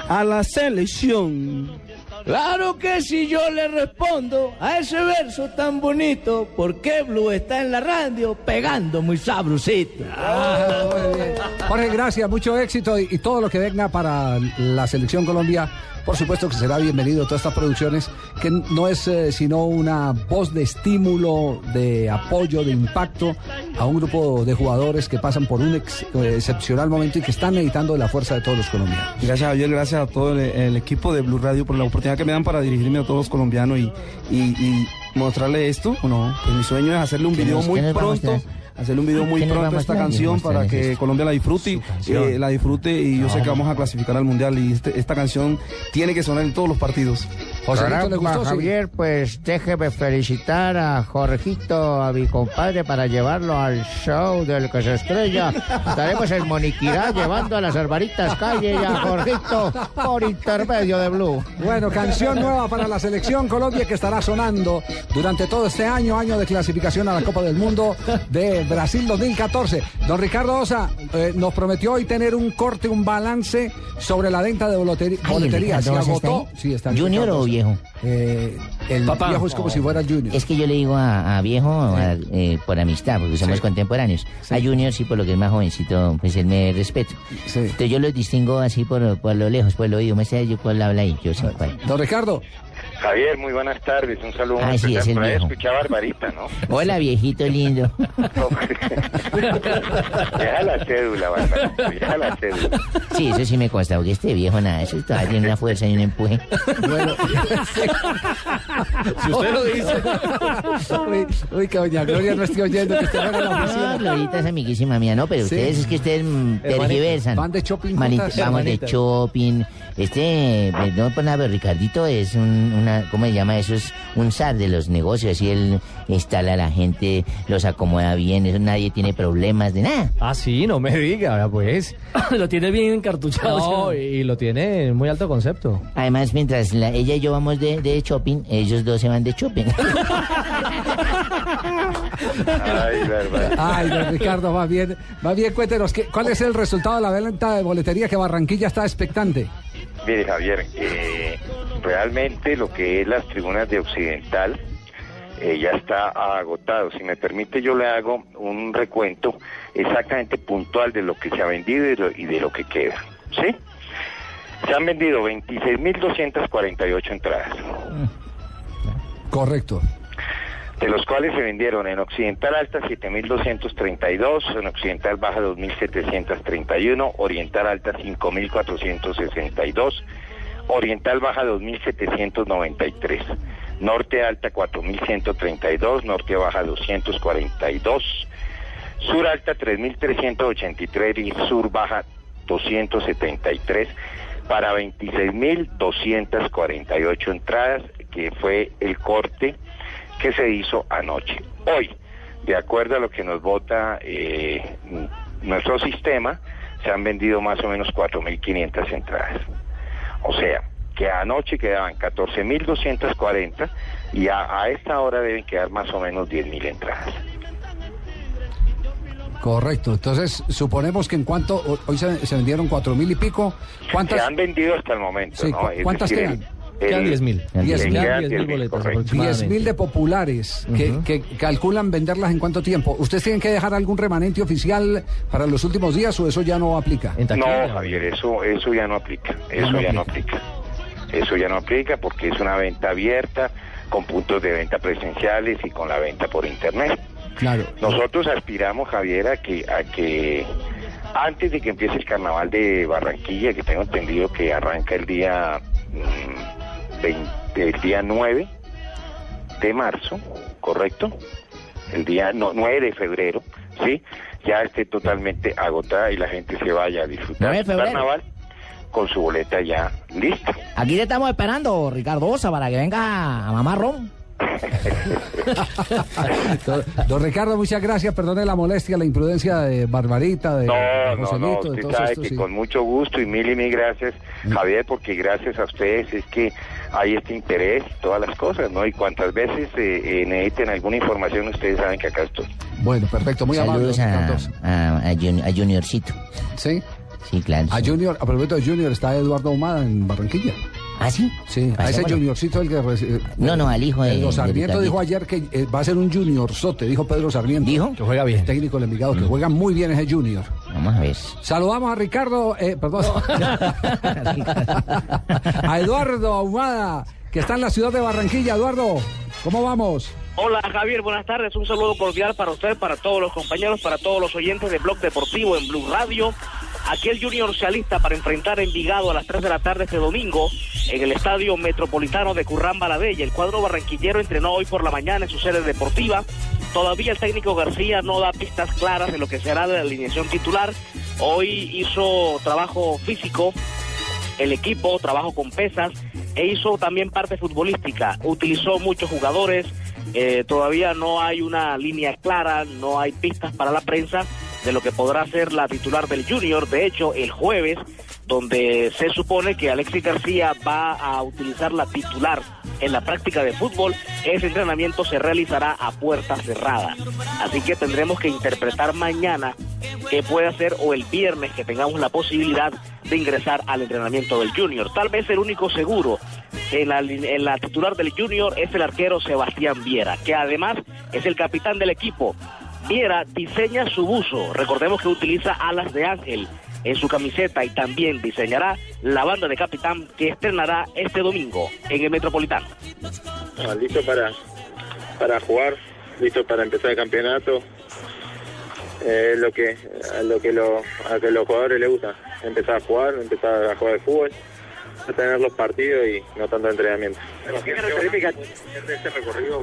a la selección. Claro que si yo le respondo a ese verso tan bonito, porque Blue está en la radio pegando muy sabrosito. Ah. Jorge, gracias, mucho éxito y, y todo lo que venga para la selección Colombia. Por supuesto que será bienvenido todas estas producciones, que no es eh, sino una voz de estímulo, de apoyo, de impacto a un grupo de jugadores que pasan por un ex- eh, excepcional momento y que están necesitando de la fuerza de todos los colombianos. Gracias Javier, gracias a todo el, el equipo de Blue Radio por la oportunidad que me dan para dirigirme a todos los colombianos y, y, y mostrarle esto. Bueno, pues mi sueño es hacerle un ¿Qué video nos- muy a pronto. Hacerle un video muy ¿Qué nos va a pronto a esta canción para que. Colombia la disfrute, eh, la disfrute y yo sé que vamos a clasificar al mundial y este- esta canción tiene que sonar en todos los partidos. Caramba, Javier, pues déjeme felicitar a Jorgito, a mi compadre, para llevarlo al show del que se estrella. Estaremos en Moniquirá llevando a las Arbaritas Calle y a Jorgito por intermedio de Blue. Bueno, canción nueva para la selección Colombia que estará sonando durante todo este año, año de clasificación a la Copa del Mundo de Brasil 2014. Don Ricardo Osa eh, nos prometió hoy tener un corte, un balance sobre la venta de Ay, boletería. Ricardo ¿Se agotó? ahí? Sí, está ¿Junior. Viejo? Eh, el Papá. viejo es como si fuera Junior. Es que yo le digo a, a viejo a- eh, por amistad, porque somos Sí. contemporáneos. A Junior sí, por lo que es más jovencito, pues él me respeto. Entonces yo los distingo así por, por lo lejos, por el oído. Me sé yo cuál habla ahí, yo sé cuál. Don Ricardo. Javier, muy buenas tardes. Un saludo Ah, sí, es el viejo. escuchaba Barbarita, ¿no? Hola, viejito lindo. Deja la cédula, Barbarita. Deja la cédula. Sí, eso sí me consta, porque este viejo nada, eso todavía tiene una fuerza y un empuje. Bueno. Si usted lo dice. uy, que doña Gloria no esté oyendo que de la oficina. Glorita es amiguísima mía, no, pero Sí. ustedes es que ustedes Hermanitas. tergiversan. Van de shopping juntas. Vamos de shopping. Este, eh, no por nada, pero Ricardito es un, una, ¿cómo se llama eso? Es un zar de los negocios, así él instala a la gente, los acomoda bien, eso nadie tiene problemas de nada. Ah, sí, no me diga, ahora pues. lo tiene bien encartuchado. No, y lo tiene en muy alto concepto. Además, mientras la- ella y yo vamos de, de shopping, ellos dos se van de shopping. Ay. Ay, don Ricardo, va bien, va bien, cuéntenos, ¿qué- ¿cuál es el resultado de la venta de boletería que Barranquilla está expectante? Mire, Javier, eh, realmente lo que es las tribunas de Occidental eh, ya está agotado. Si me permite, yo le hago un recuento exactamente puntual de lo que se ha vendido y, y de lo que queda. ¿Sí? Se han vendido 26.248 entradas. Correcto. De los cuales se vendieron en Occidental Alta 7.232, en Occidental Baja 2.731, Oriental Alta 5.462, Oriental Baja 2.793, Norte Alta 4.132, Norte Baja 242, Sur Alta 3.383 y Sur Baja 273 para 26.248 entradas, que fue el corte que se hizo anoche. Hoy, de acuerdo a lo que nos vota eh, nuestro sistema, se han vendido más o menos 4.500 entradas. O sea, que anoche quedaban 14.240 y a, a esta hora deben quedar más o menos 10.000 entradas. Correcto. Entonces, suponemos que en cuanto ho- hoy se, se vendieron cuatro mil y pico, ¿cuántas? Se han vendido hasta el momento, Sí, ¿no? ¿cuántas decir, quedan? Quedan el- 10.000. Quedan 10.000. 10.000 10.000 boletas. 10.000 de populares que, que calculan venderlas en cuánto tiempo. ¿Ustedes tienen que dejar algún remanente oficial para los últimos días o eso ya no aplica? No, Javier, eso, eso ya no aplica. Eso no ya no aplica. Eso ya no aplica porque es una venta abierta, con puntos de venta presenciales y con la venta por internet. Claro. Nosotros aspiramos, Javier, a que, a que antes de que empiece el carnaval de Barranquilla, que tengo entendido que arranca el día, mm, 20 el día 9 de marzo, ¿correcto? El día no, 9 de febrero, ¿sí? Ya esté totalmente agotada y la gente se vaya a disfrutar 9 de del carnaval con su boleta ya lista. Aquí te estamos esperando, Ricardo Osa, para que venga a mamar ron. Don, don Ricardo, muchas gracias. Perdone la molestia, la imprudencia de Barbarita, de, de No, no, no, usted sabe que sí. con mucho gusto y mil y mil gracias, Javier, porque gracias a ustedes es que hay este interés y todas las cosas, ¿no? Y cuantas veces eh, eh, necesiten alguna información, ustedes saben que acá estoy. Bueno, perfecto, muy amable. Saludos don a, a, a Jun- a Juniorcito. ¿Sí? Sí, claro. A Junior, a propósito de Junior, está Eduardo Humada en Barranquilla. ¿Ah, sí? Sí, a ese Pasémoslo. Juniorcito el que reci- No, no, al hijo de- Pedro de Sarmiento dijo ayer que eh, va a ser un Junior sote, dijo Pedro Sarmiento. Dijo que juega bien. Técnico del Envigado, que juega muy bien ese Junior. Vamos a ver. Saludamos a Ricardo, eh, perdón. a Eduardo Ahumada, que está en la ciudad de Barranquilla. Eduardo, ¿cómo vamos? Hola Javier, buenas tardes. Un saludo cordial para usted, para todos los compañeros, para todos los oyentes de Blog Deportivo en Blue Radio. Aquí el Junior se alista para enfrentar a Envigado a las 3 de la tarde este domingo en el Estadio Metropolitano de Curramba la Bella. El cuadro barranquillero entrenó hoy por la mañana en su sede deportiva. Todavía el técnico García no da pistas claras de lo que será la alineación titular. Hoy hizo trabajo físico el equipo, trabajo con pesas e hizo también parte futbolística. Utilizó muchos jugadores, eh, todavía no hay una línea clara, no hay pistas para la prensa de lo que podrá ser la titular del Junior. De hecho, el jueves, donde se supone que Alexis García va a utilizar la titular en la práctica de fútbol, ese entrenamiento se realizará a puerta cerrada. Así que tendremos que interpretar mañana qué puede hacer o el viernes que tengamos la posibilidad de ingresar al entrenamiento del Junior. Tal vez el único seguro en la, en la titular del Junior es el arquero Sebastián Viera, que además es el capitán del equipo. Viera diseña su buzo, recordemos que utiliza alas de ángel en su camiseta y también diseñará la banda de capitán que estrenará este domingo en el Metropolitano. Ah, listo para, para jugar, listo para empezar el campeonato. Eh, lo que a lo que lo, a que los jugadores les gusta, empezar a jugar, empezar a jugar de fútbol, a tener los partidos y no tanto entrenamiento. ¿Qué características este recorrido?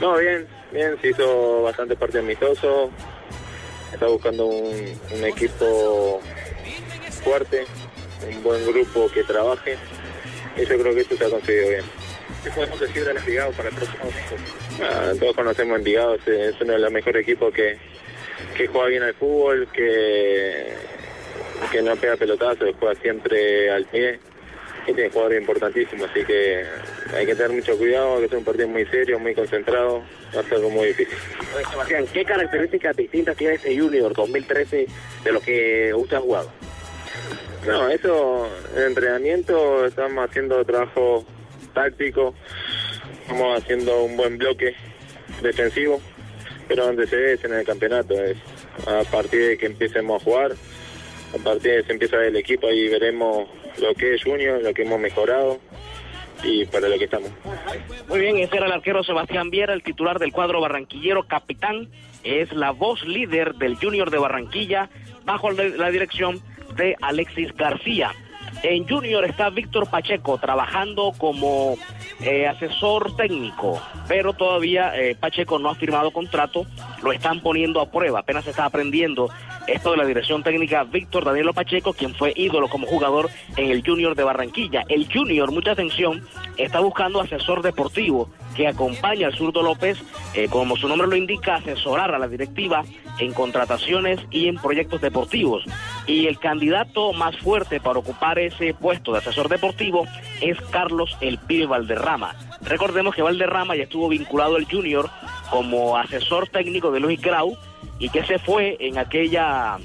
No, bien, bien, se hizo bastante partido amistoso, está buscando un, un equipo fuerte, un buen grupo que trabaje y yo creo que esto se ha conseguido bien. ¿Qué podemos decir del Envigado para el próximo? Ah, todos conocemos Envigado, es, es uno de los mejores equipos que, que juega bien al fútbol, que, que no pega pelotazos, juega siempre al pie y tiene jugadores importantísimos, así que hay que tener mucho cuidado, que es un partido muy serio, muy concentrado, va a ser algo muy difícil. Sebastián, ¿qué características distintas tiene este Junior 2013 de lo que usted ha jugado? No, eso, en entrenamiento estamos haciendo trabajo táctico, estamos haciendo un buen bloque defensivo, pero donde se es en el campeonato, es a partir de que empecemos a jugar, a partir de que se empieza el equipo, ahí veremos lo que es Junior, lo que hemos mejorado, y para lo que estamos. Muy bien, ese era el arquero Sebastián Viera, el titular del cuadro barranquillero, capitán, es la voz líder del Junior de Barranquilla, bajo la la dirección de Alexis García. En Junior está Víctor Pacheco trabajando como eh, asesor técnico, pero todavía eh, Pacheco no ha firmado contrato, lo están poniendo a prueba, apenas está aprendiendo esto de la dirección técnica Víctor Danielo Pacheco, quien fue ídolo como jugador en el Junior de Barranquilla. El Junior, mucha atención, está buscando asesor deportivo que acompaña al zurdo López, eh, como su nombre lo indica, asesorar a la directiva en contrataciones y en proyectos deportivos. Y el candidato más fuerte para ocupar ese puesto de asesor deportivo es Carlos El Pibe Valderrama. Recordemos que Valderrama ya estuvo vinculado al Junior como asesor técnico de Luis Grau y que se fue en aquella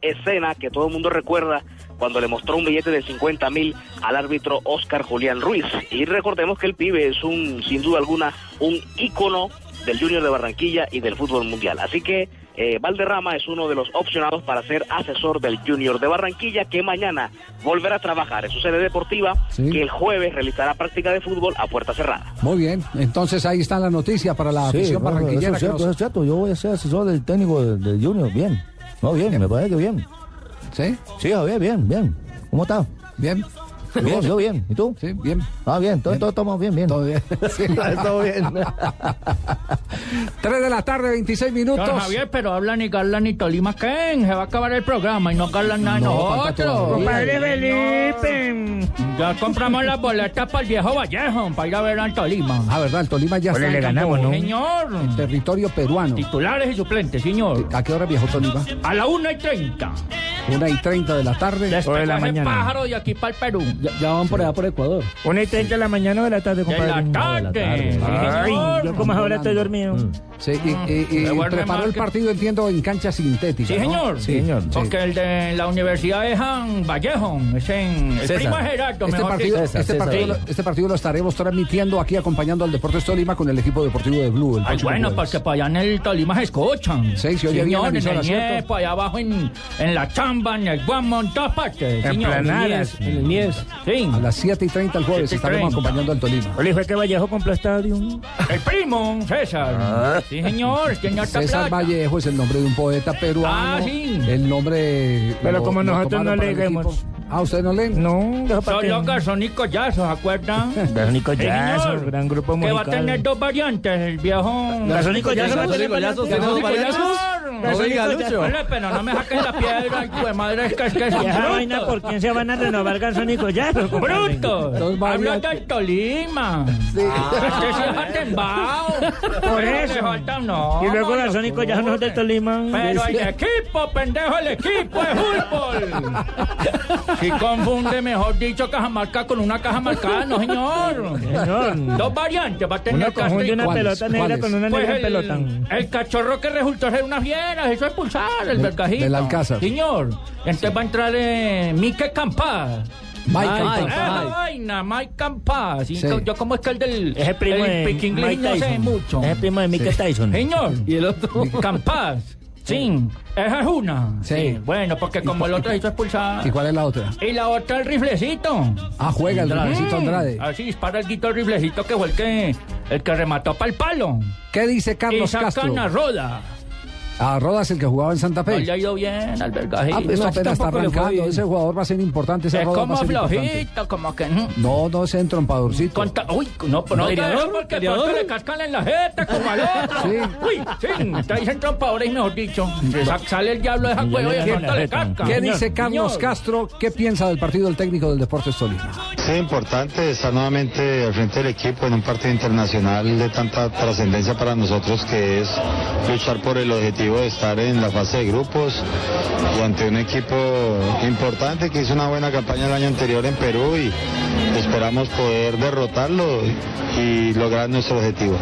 escena que todo el mundo recuerda cuando le mostró un billete de 50 mil al árbitro Oscar Julián Ruiz. Y recordemos que el pibe es un, sin duda alguna, un ícono del Junior de Barranquilla y del fútbol mundial. Así que eh, Valderrama es uno de los opcionados para ser asesor del Junior de Barranquilla, que mañana volverá a trabajar en su sede deportiva, Sí. que el jueves realizará práctica de fútbol a puerta cerrada. Muy bien, entonces ahí está la noticia para la Sí, afición eso barranquillera. es que cierto, nos- eso es cierto. Yo voy a ser asesor del técnico del, del Junior. Bien. No, bien, me parece que bien. ¿Sí? Sí, Javier, bien, bien. ¿Cómo estás? Bien. Bien, yo bien. ¿Y tú? Sí, bien. Ah, bien, todos todos estamos bien, bien. Todo bien. Sí. Todo bien. 3 de la tarde, 26 minutos. Don Javier, pero hablan ni Carla ni Tolima, ¿qué? Se va a acabar el programa y no Carla nada de No, nosotros. Compadre Felipe. Ya compramos las boletas para el viejo Vallejo, para ir a ver al Tolima. Ah, ¿verdad? El Tolima ya está en campo, Señor. en territorio peruano. Titulares y suplentes, señor. ¿A qué hora viajó Tolima? A la 1 y 30. Una y 30 de la tarde. Despegó ese pájaro de aquí para el Perú. Ya, ya van por allá por Ecuador. Una y treinta de la mañana o de la tarde, De compadre. la tarde. sí, Ay, yo como ahora estoy dormido. Sí, y, y- y vuelve preparó el que- partido, entiendo, en cancha sintética. Sí, ¿no? señor. Sí, señor. sí. Porque el de la Universidad es en Vallejo. Es en. El César. primo de Gerardo, Este partido, dicho. este, partido, lo- este partido lo estaremos transmitiendo aquí acompañando al Deportes Tolima con el equipo deportivo de Blue. el Ay, bueno, porque para allá en el Tolima se escuchan. Sí, se oye bien la en el. Niepo, allá abajo en, en la chamba, en el Guamo, en todas partes. En señor. Planadas. En el Mies. Sí. A las 7 y 30 el jueves 7 y estaremos 30. acompañando al Tolima. Oye, fue que Vallejo compró estadio. El primo, César. Sí, señor, harta César plata. Vallejo es el nombre de un poeta peruano. Ah, sí. El nombre. Pero lo- como lo nosotros no el leemos. Ah, ¿ustedes no leen? No, dejo para Solo Garzón y Collazo, ¿se acuerdan? Garzón y Collazo, Sí, señor. gran grupo Que va a musical. tener dos variantes, el viejo... Garzón y Collazo, Garzón y Garzón y Collazo, Collazo, Garzón y Collazo. Collazo. No diga, Lucho. Pero no me saquen la piedra, hijo de madre, es que es que esa brutos. vaina, ¿por quién se van a renovar Garzón y Collazo? compadre? ¡Brutos! Habla del Tolima. Sí. Es atembao. Por Pero eso. le faltan, no. Y luego Garzón y Collazo no es del Tolima. Pero el equipo, pendejo, el equipo de fútbol. Si confunde, mejor dicho, Cajamarca con una caja marcada, no, señor. Señor. Dos variantes va a tener Castro y confunde una pelota negra con una Pues negra el, pelota. el cachorro que resultó ser una fiera, eso es expulsar, el Del- vergajito. del Alcázar. Señor, entonces va a entrar eh, Mike Campas. Mike Ay, Campas. esa Mike. vaina, Mike Sí. co- Yo como es que el del Es el primo el de pique inglés Mike no sé Tyson. mucho. Es el primo de Mike Tyson. Señor. Y el otro. Campas. Sí, esa es una. Sí. Bueno, porque como el otro se hizo expulsar. ¿Y cuál es la otra? Y la otra el riflecito. Ah, juega el Rafecito Andrade. Así dispara el guito el riflecito que fue el que, el que remató para el palo. ¿Qué dice y Carlos sacan Castro? a Roda. A Rodas, el que jugaba en Santa No Fe. le ha ido bien al Ah, pues No, apenas está le fue arrancando. Ese jugador va a ser importante. Ese es Rodas va como a ser importante. flojito, como que no. No, no, ese entrompadorcito. Conta- Uy, no, no, no diga eso porque pronto le cascan en la jeta como al otro. Sí. Uy, sí, está dicen trompadores, mejor dicho. Sa- Sale el diablo de esa cueva y pronto le casca. ¿Qué dice Carlos señor. Castro? ¿Qué piensa del partido del técnico del Deportes Tolima? Es importante estar nuevamente al frente del equipo en un partido internacional de tanta trascendencia para nosotros que es luchar por el objetivo de estar en la fase de grupos y ante un equipo importante que hizo una buena campaña el año anterior en Perú y esperamos poder derrotarlo y lograr nuestro objetivo.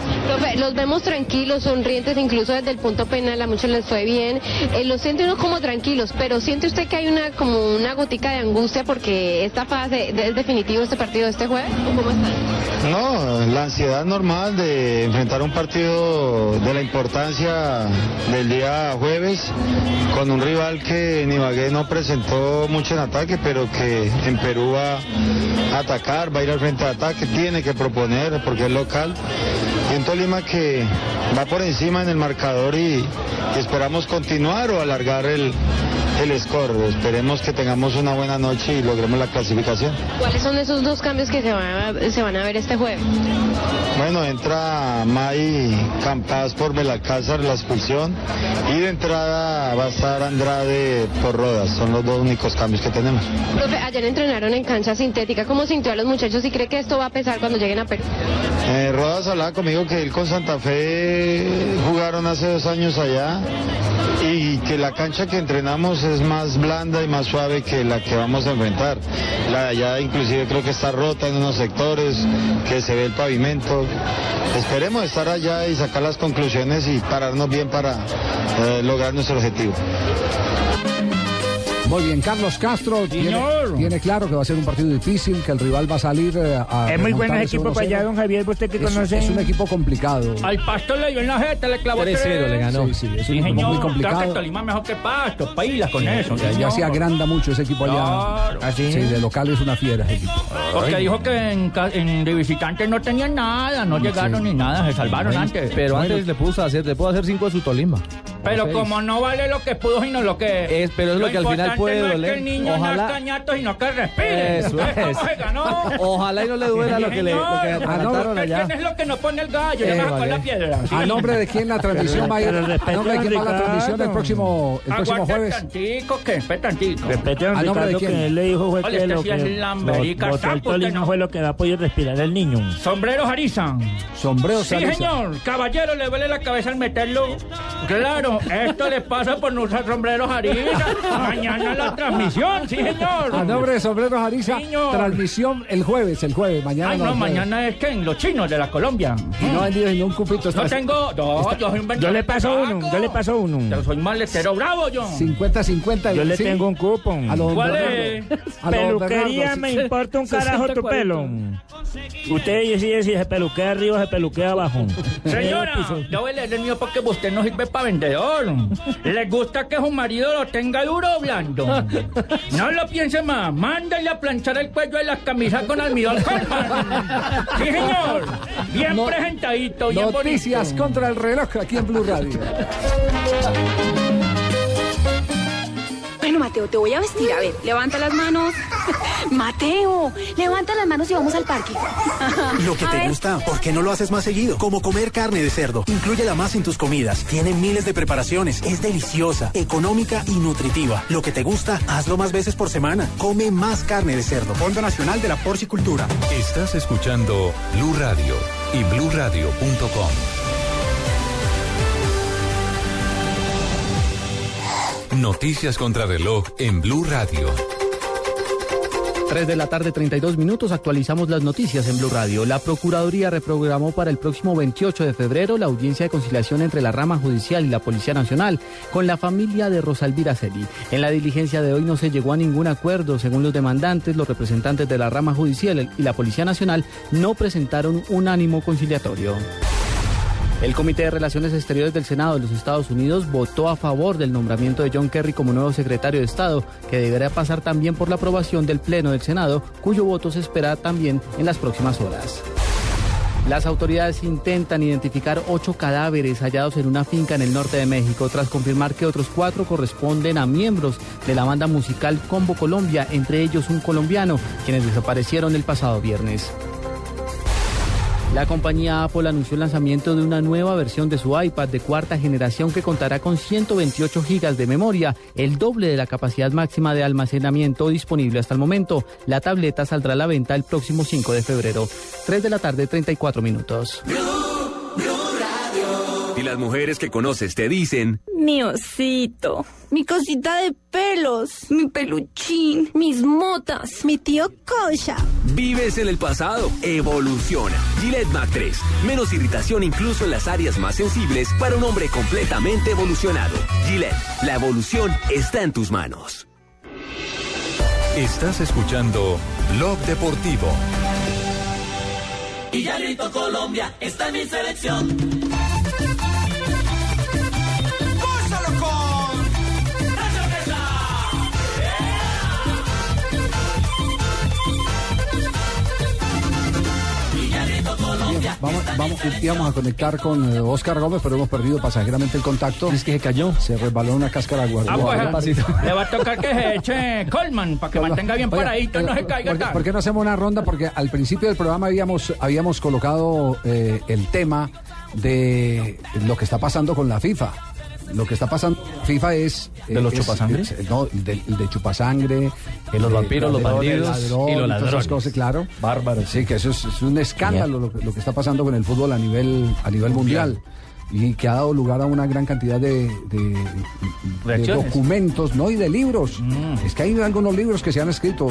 Los vemos tranquilos, sonrientes, incluso desde el punto penal a muchos les fue bien. Eh, los siente uno como tranquilos, pero ¿siente usted que hay una como una gotica de angustia porque esta fase es definitivo este partido de este jueves? ¿O cómo están? No, la ansiedad normal de enfrentar un partido de la importancia del día jueves con un rival que en Ibagué no presentó mucho en ataque, pero que en Perú va a atacar, va a ir al frente de ataque, tiene que proponer porque es local. Y un Tolima que va por encima en el marcador y, y esperamos continuar o alargar el, el score. Esperemos que tengamos una buena noche y logremos la clasificación. ¿Cuáles son esos dos cambios que se van a, se van a ver este jueves? Bueno, entra May Campas por Belacázar, la expulsión, y de entrada va a estar Andrade por Rodas. Son los dos únicos cambios que tenemos. Profe, ayer entrenaron en cancha sintética. ¿Cómo sintió a los muchachos y cree que esto va a pesar cuando lleguen a Perú? Eh, Rodas hablaba conmigo que él con Santa Fe jugaron hace dos años allá y que la cancha que entrenamos es más blanda y más suave que la que vamos a enfrentar. La de allá inclusive creo que está rota en unos sectores, que se ve el pavimento. Esperemos estar allá y sacar las conclusiones y pararnos bien para eh, lograr nuestro objetivo. Muy bien, Carlos Castro tiene, tiene claro que va a ser un partido difícil, que el rival va a salir eh, a. Es muy bueno equipo para 1-0. allá, don Javier, usted que Es, conoce. es un equipo complicado. Al Pasto le dio en la jeta, le clavó 3-0 le ganó. Sí, Sí, sí, es sí, un equipo señor. muy Creo complicado. que Tolima mejor que Pasto, pailas con eso. Ya, ya se agranda mucho ese equipo allá. Claro. ¿Ah, sí? Sí, de local es una fiera ese equipo. Porque dijo que en, en de visitantes no tenían nada, no llegaron ni nada, se salvaron antes. Pero antes le puso a hacer, le puedo hacer cinco a su Tolima. Pero Seis. como no vale lo que pudo, sino lo que... Es, pero es lo que al final puede no doler. Es que el niño Ojalá- nazca ñato, sino que respire. Eso es. ¿Cómo se ganó? Ojalá y no le duela lo que le, lo que Señor, atragantaron ¿qué- allá. ¿Quién es lo que no pone el gallo? Eh, Le vale. la piedra. Sí. ¿A nombre de quién la transmisión va a ir? ¿A nombre de quién va la transmisión el próximo, el próximo jueves? tantico, que espera tantico. Respete a don ¿A nombre de quién? que él le dijo fue que este lo sí que no. fue lo que va a poder respirar el niño. Sombreros Arizan. Sombreros Sí, Ariza. señor. Caballero, le duele la cabeza al meterlo. Claro, esto le pasa por no usar sombreros Ariza. Mañana la transmisión, sí, señor. A nombre de Sombreros Ariza, Señor. transmisión el jueves, el jueves, mañana. Ay, no, mañana es que en los chinos de la Colombia. Y no vendido ningún cupito. No está- tengo. No, yo soy un Yo le paso uno, yo le paso uno. Yo soy maletero bravo, yo. 50-50. Yo le sí. tengo un cupón. A ¿Cuál Bernardo. es? A lo don Peluquería Bernardo, me sí. importa un carajo tu 60-40. pelo. Usted decide si se peluquea arriba o se peluquea abajo. Señora, yo voy a leer el mío porque usted no sirve para vendedor. ¿Le gusta que su marido lo tenga duro o blando? No lo piense más. Mándale a planchar el cuello de las camisas con almidón. Sí, señor. Bien No- presentadito, bien Noticias bonito. contra el reloj aquí en Blue Radio. Bueno, Mateo, te voy a vestir. A ver, levanta las manos. Mateo, levanta las manos y vamos al parque. Lo que A te ver. gusta, ¿por qué no lo haces más seguido? Como comer carne de cerdo. Inclúyela más en tus comidas. Tiene miles de preparaciones. Es deliciosa, económica y nutritiva. Lo que te gusta, hazlo más veces por semana. Come más carne de cerdo. Fondo Nacional de la Porcicultura. Estás escuchando Blue Radio y bluradio.com. Noticias contra reloj en Blue Radio. 3 de la tarde, 32 minutos, actualizamos las noticias en Blue Radio. La Procuraduría reprogramó para el próximo 28 de febrero la audiencia de conciliación entre la rama judicial y la Policía Nacional con la familia de Rosalvira Celi. En la diligencia de hoy no se llegó a ningún acuerdo. Según los demandantes, los representantes de la rama judicial y la Policía Nacional no presentaron un ánimo conciliatorio. El Comité de Relaciones Exteriores del Senado de los Estados Unidos votó a favor del nombramiento de John Kerry como nuevo secretario de Estado, que deberá pasar también por la aprobación del Pleno del Senado, cuyo voto se espera también en las próximas horas. Las autoridades intentan identificar ocho cadáveres hallados en una finca en el norte de México, tras confirmar que otros cuatro corresponden a miembros de la banda musical Combo Colombia, entre ellos un colombiano, quienes desaparecieron el pasado viernes. La compañía Apple anunció el lanzamiento de una nueva versión de su iPad de cuarta generación que contará con 128 gigas de memoria, el doble de la capacidad máxima de almacenamiento disponible hasta el momento. La tableta saldrá a la venta el próximo 5 de febrero. 3 de la tarde, 34 minutos. Y las mujeres que conoces te dicen, Mi osito, mi cosita de pelos, mi peluchín, mis motas, mi tío Kosha. vives en el pasado, evoluciona. Gillette Mac 3, menos irritación incluso en las áreas más sensibles para un hombre completamente evolucionado. Gillette, la evolución está en tus manos. Estás escuchando Blog Deportivo. Y ya grito Colombia, está en mi selección. Vamos, vamos, íbamos a conectar con eh, Oscar Gómez, pero hemos perdido pasajeramente el contacto. Es que se cayó. Se resbaló una cáscara de Ah, pues, le va a tocar que se eche Colman para que mantenga bien Oiga, paradito y no se caiga ¿por qué, por qué no hacemos una ronda? Porque al principio del programa habíamos, habíamos colocado eh, el tema de lo que está pasando con la FIFA. Lo que está pasando FIFA es... ¿De los es- chupasangre? es- no, de, de chupasangre. Los eh, vampiros, los bandidos ladrón, y los ladrones. cosas, claro. Bárbaros. Sí, que eso es, es un escándalo lo, que- lo que está pasando con el fútbol a nivel, a nivel mundial. Y que ha dado lugar a una gran cantidad de, de- de documentos, ¿no? Y de libros. Es que hay algunos libros que se han escrito.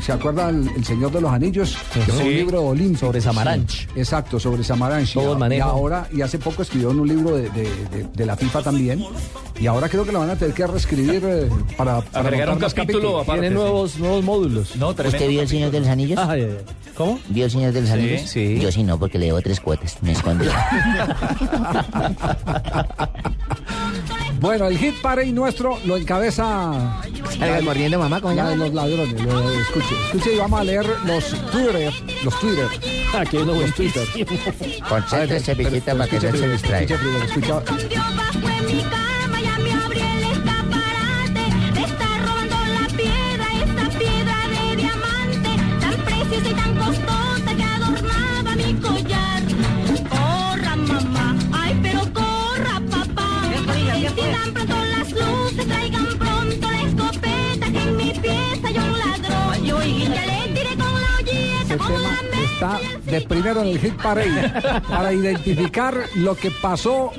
¿Se acuerda el, el Señor de los Anillos? Que fue un Sí. libro olímpico. Sobre Samaranch. Sí, exacto, sobre Samaranch. Todo Y. Y ahora, y hace poco escribió en un libro de, de- de- de la FIFA también. Y ahora creo que lo van a tener que reescribir eh, para, para Agregar un capítulo capítulos. aparte, Tiene sí. nuevos, nuevos módulos. No, ¿Usted vio El Señor de los Anillos? ¿Cómo? ¿Vio El Señor de los Sí, Anillos? sí. Yo sí no, porque le debo tres cuotas. Me escondí. Bueno, el hit parade nuestro lo encabeza. Salga corriendo, mamá, de los ladrones. lo- escuche, escuche y vamos a leer los Twitter. Los Twitter. Aquí hay unos los Twitter. Concéntrese, mijita, para que no se distraiga. Escucha. Este tema está de primero en el hit parade para identificar lo que pasó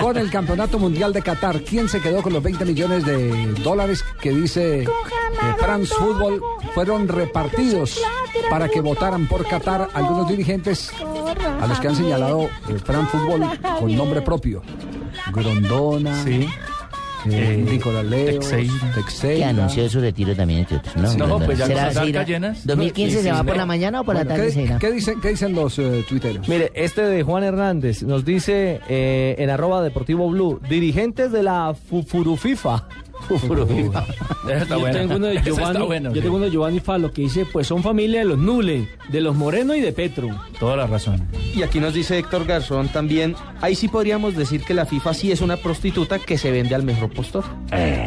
con el Campeonato Mundial de Qatar. ¿Quién se quedó con los 20 millones de dólares que dice eh, France Football fueron repartidos para que votaran por Qatar algunos dirigentes a los que han señalado eh, France Football con nombre propio? Grondona. Sí. Eh, Nicolás Leo, Teixeira. Que anunció su retiro también, entre otros. No, No, pues ya ¿Será llenas. 2015 Sí, se va por la mañana o por la tarde se ¿qué, irá? qué dicen, qué dicen los eh, tuiteros? Mire, este de Juan Hernández nos dice eh, en arroba deportivo blue, dirigentes de la Fufurufifa. Yo tengo uno de Giovanni, yo tengo uno de Giovanni Falo que dice, pues son familia de los Nule, de los Moreno y de Petro. Toda la razón. Y aquí nos dice Héctor Garzón también, ahí sí podríamos decir que la FIFA sí es una prostituta que se vende al mejor postor.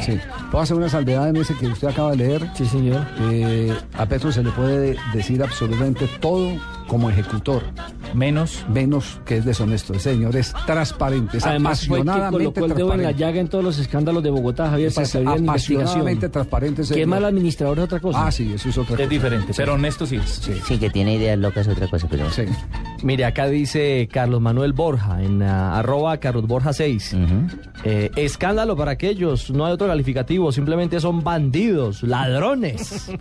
Sí. Puedo hacer una salvedad en ese que usted acaba de leer. Sí, señor. Eh, a Petro se le puede decir absolutamente todo como ejecutor. Menos. Menos que es deshonesto. El señor es transparente, es Además fue el que apasionadamente colocó el dedo en la transparente. llaga en todos los escándalos de Bogotá, Javier, Ese para es que apasionadamente transparente. ese Que señor. mal administrador es otra cosa. Ah, sí, eso es otra cosa. Es diferente, pero honesto sí es. Sí, que tiene ideas locas es otra cosa, pero... Mire, acá dice Carlos Manuel Borja, en ah, arroba Carlos Borja 6. Eh, escándalo para aquellos, no hay otro calificativo, simplemente son bandidos, ladrones.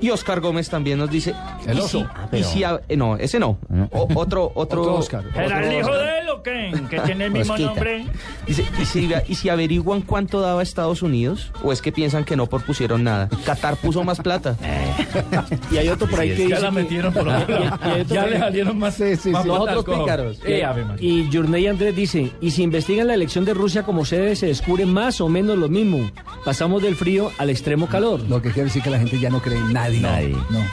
Y Oscar Gómez también nos dice, El ¿y oso. si- Ah, y si a- eh, no, ese no. O- otro, otro, Otro Oscar. ¿Era el hijo Oscar. de Que tiene el mismo nombre. Dice, ¿y si, ¿y si averiguan cuánto daba Estados Unidos? ¿O es que piensan que no propusieron nada? Qatar puso más plata. Y hay otro por ahí Sí, que dice la metieron por otro lado. Ya le salieron más- Sí, sí, más sí. Los otros pícaros. Eh, Y- Journey Andrés dice, y si investigan la elección de Rusia como sede, se descubre más o menos lo mismo. Pasamos del frío al extremo calor. Lo que quiere decir que la gente ya no cree en nadie.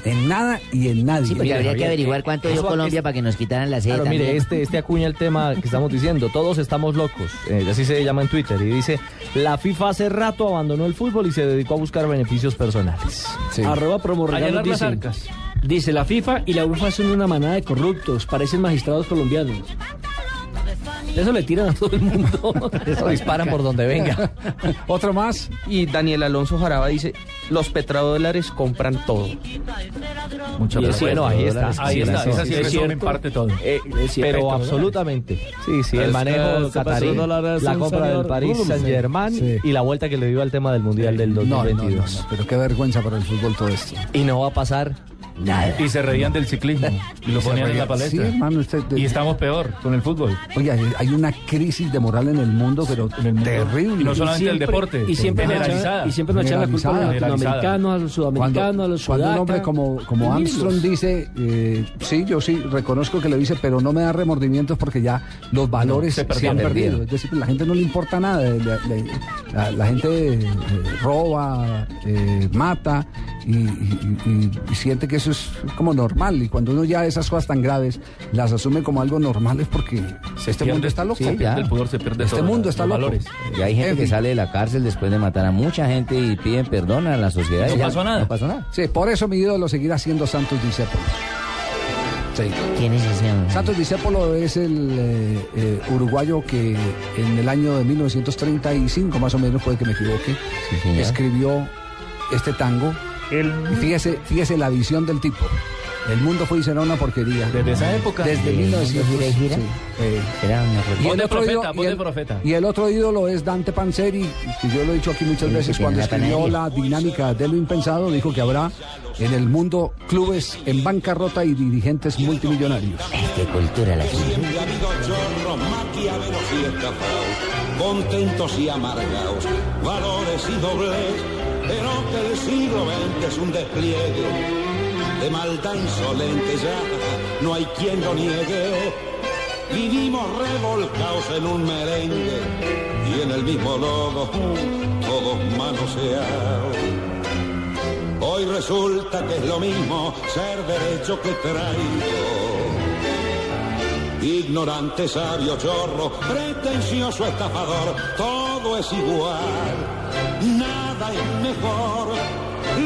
En nada y en nadie. Sí, porque habría que averiguar cuánto dio Colombia para que nos quitaran la sede Claro, mire, este, este acuña el tema que estamos diciendo. Todos estamos locos. eh, así se llama en Twitter. Y dice: La FIFA hace rato abandonó el fútbol y se dedicó a buscar beneficios personales. Arroba promorregalos Allanar las dice, arcas. dice, la FIFA y la UEFA son una manada de corruptos, parecen magistrados colombianos. Eso le tiran a todo el mundo. Eso disparan por donde venga. Otro más. Y Daniel Alonso Jaraba dice, los petrodólares compran todo. Es pero bueno, ahí está. Ahí está. Esa sí, es en parte todo. Eh, pero absolutamente. Sí, sí, el manejo catarí, la compra del señor Paris Blum. Saint Germain Sí. y la vuelta que le dio al tema del Mundial del No, no, no, 2022. no, pero qué vergüenza para el fútbol todo esto. Y no va a pasar nada. Y se reían del ciclismo y lo ponían en la palestra. Sí, hermano, usted- Y estamos peor con el fútbol. Oye, hay- hay una crisis de moral en el mundo, pero terrible. Y no solamente Y el siempre- deporte, Y siempre generalizada. y siempre nos echan la culpa a los latinoamericanos, a los sudamericanos, a los Cuando un sudacas. hombre como, como Armstrong dice, eh, sí, yo sí reconozco que lo dice, pero no me da remordimientos porque ya los valores se se, han perdido. Es decir, la gente no le importa nada. La, la- la- la gente eh, roba, eh, mata y, y- y- y siente que eso es como normal. Y cuando uno ya esas cosas tan graves las asume como algo normal es porque este pierde- mundo está loco. sí, el pudor, se pierde este todo, mundo está los loco. valores. Y hay gente En que fin. sale de la cárcel después de matar a mucha gente y piden perdón a la sociedad. No y ya, pasó nada. No pasó nada. Sí, por eso mi ídolo seguirá siendo Santos Discépolo. Sí. ¿Quién es ese hombre? Santos Discépolo es el eh, eh, uruguayo que en el año de 1935, más o menos, puede que me equivoque, escribió este tango. Y fíjese, fíjese la visión del tipo. El mundo fue y será una porquería. Desde esa época. Desde ¿El 1900. mundo gira y gira? sí, eh, Era una y el otro profeta, ídolo- y el- profeta. Y el otro ídolo es Dante Panzeri, que yo lo he dicho aquí muchas El veces, cuando escribió la dinámica de lo impensado, dijo que habrá en el mundo clubes en bancarrota y dirigentes multimillonarios. Qué cultura la suya. Siempre ha habido chorros, maquiavelos y estafados, contentos y amargados, valores y dobles, pero que el siglo XX es un despliegue de maldad insolente ya, no hay quien lo niegue. Vivimos revolcados en un merengue y en el mismo lodo, todos manoseados. Hoy resulta que es lo mismo ser derecho que traidor. Ignorante, sabio, chorro, pretencioso, estafador, todo es igual, nada es mejor.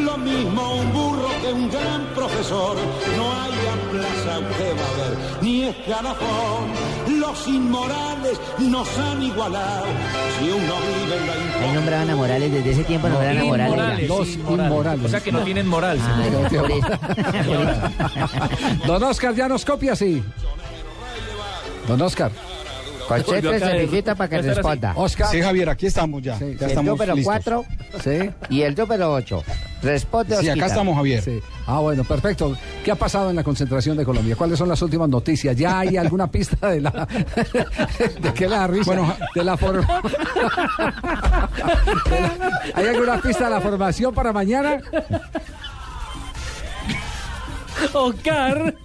Lo mismo un burro que un gran profesor, no hay plaza que va a ver, ni escalafón. Los inmorales nos han igualado, si uno vive en la Ahí nombraban a Morales, desde ese tiempo nombraban a Morales. Inmorales, Los inmorales. inmorales. O sea que no tienen moral. Ah, señor. por eso. Don Oscar ya nos copia, sí. Don Oscar. Concentre cervecita para que responda. Oscar. Sí, Javier, aquí estamos ya. ya el estamos número listos. 4 Sí. y el número 8. Responde, Sí, acá estamos, Javier. Sí. Ah, bueno, perfecto. ¿Qué ha pasado en la concentración de Colombia? ¿Cuáles son las últimas noticias? ¿Ya hay alguna pista de la de qué le da risa? Bueno, de la forma. ¿Hay alguna pista de la formación para mañana? Oscar.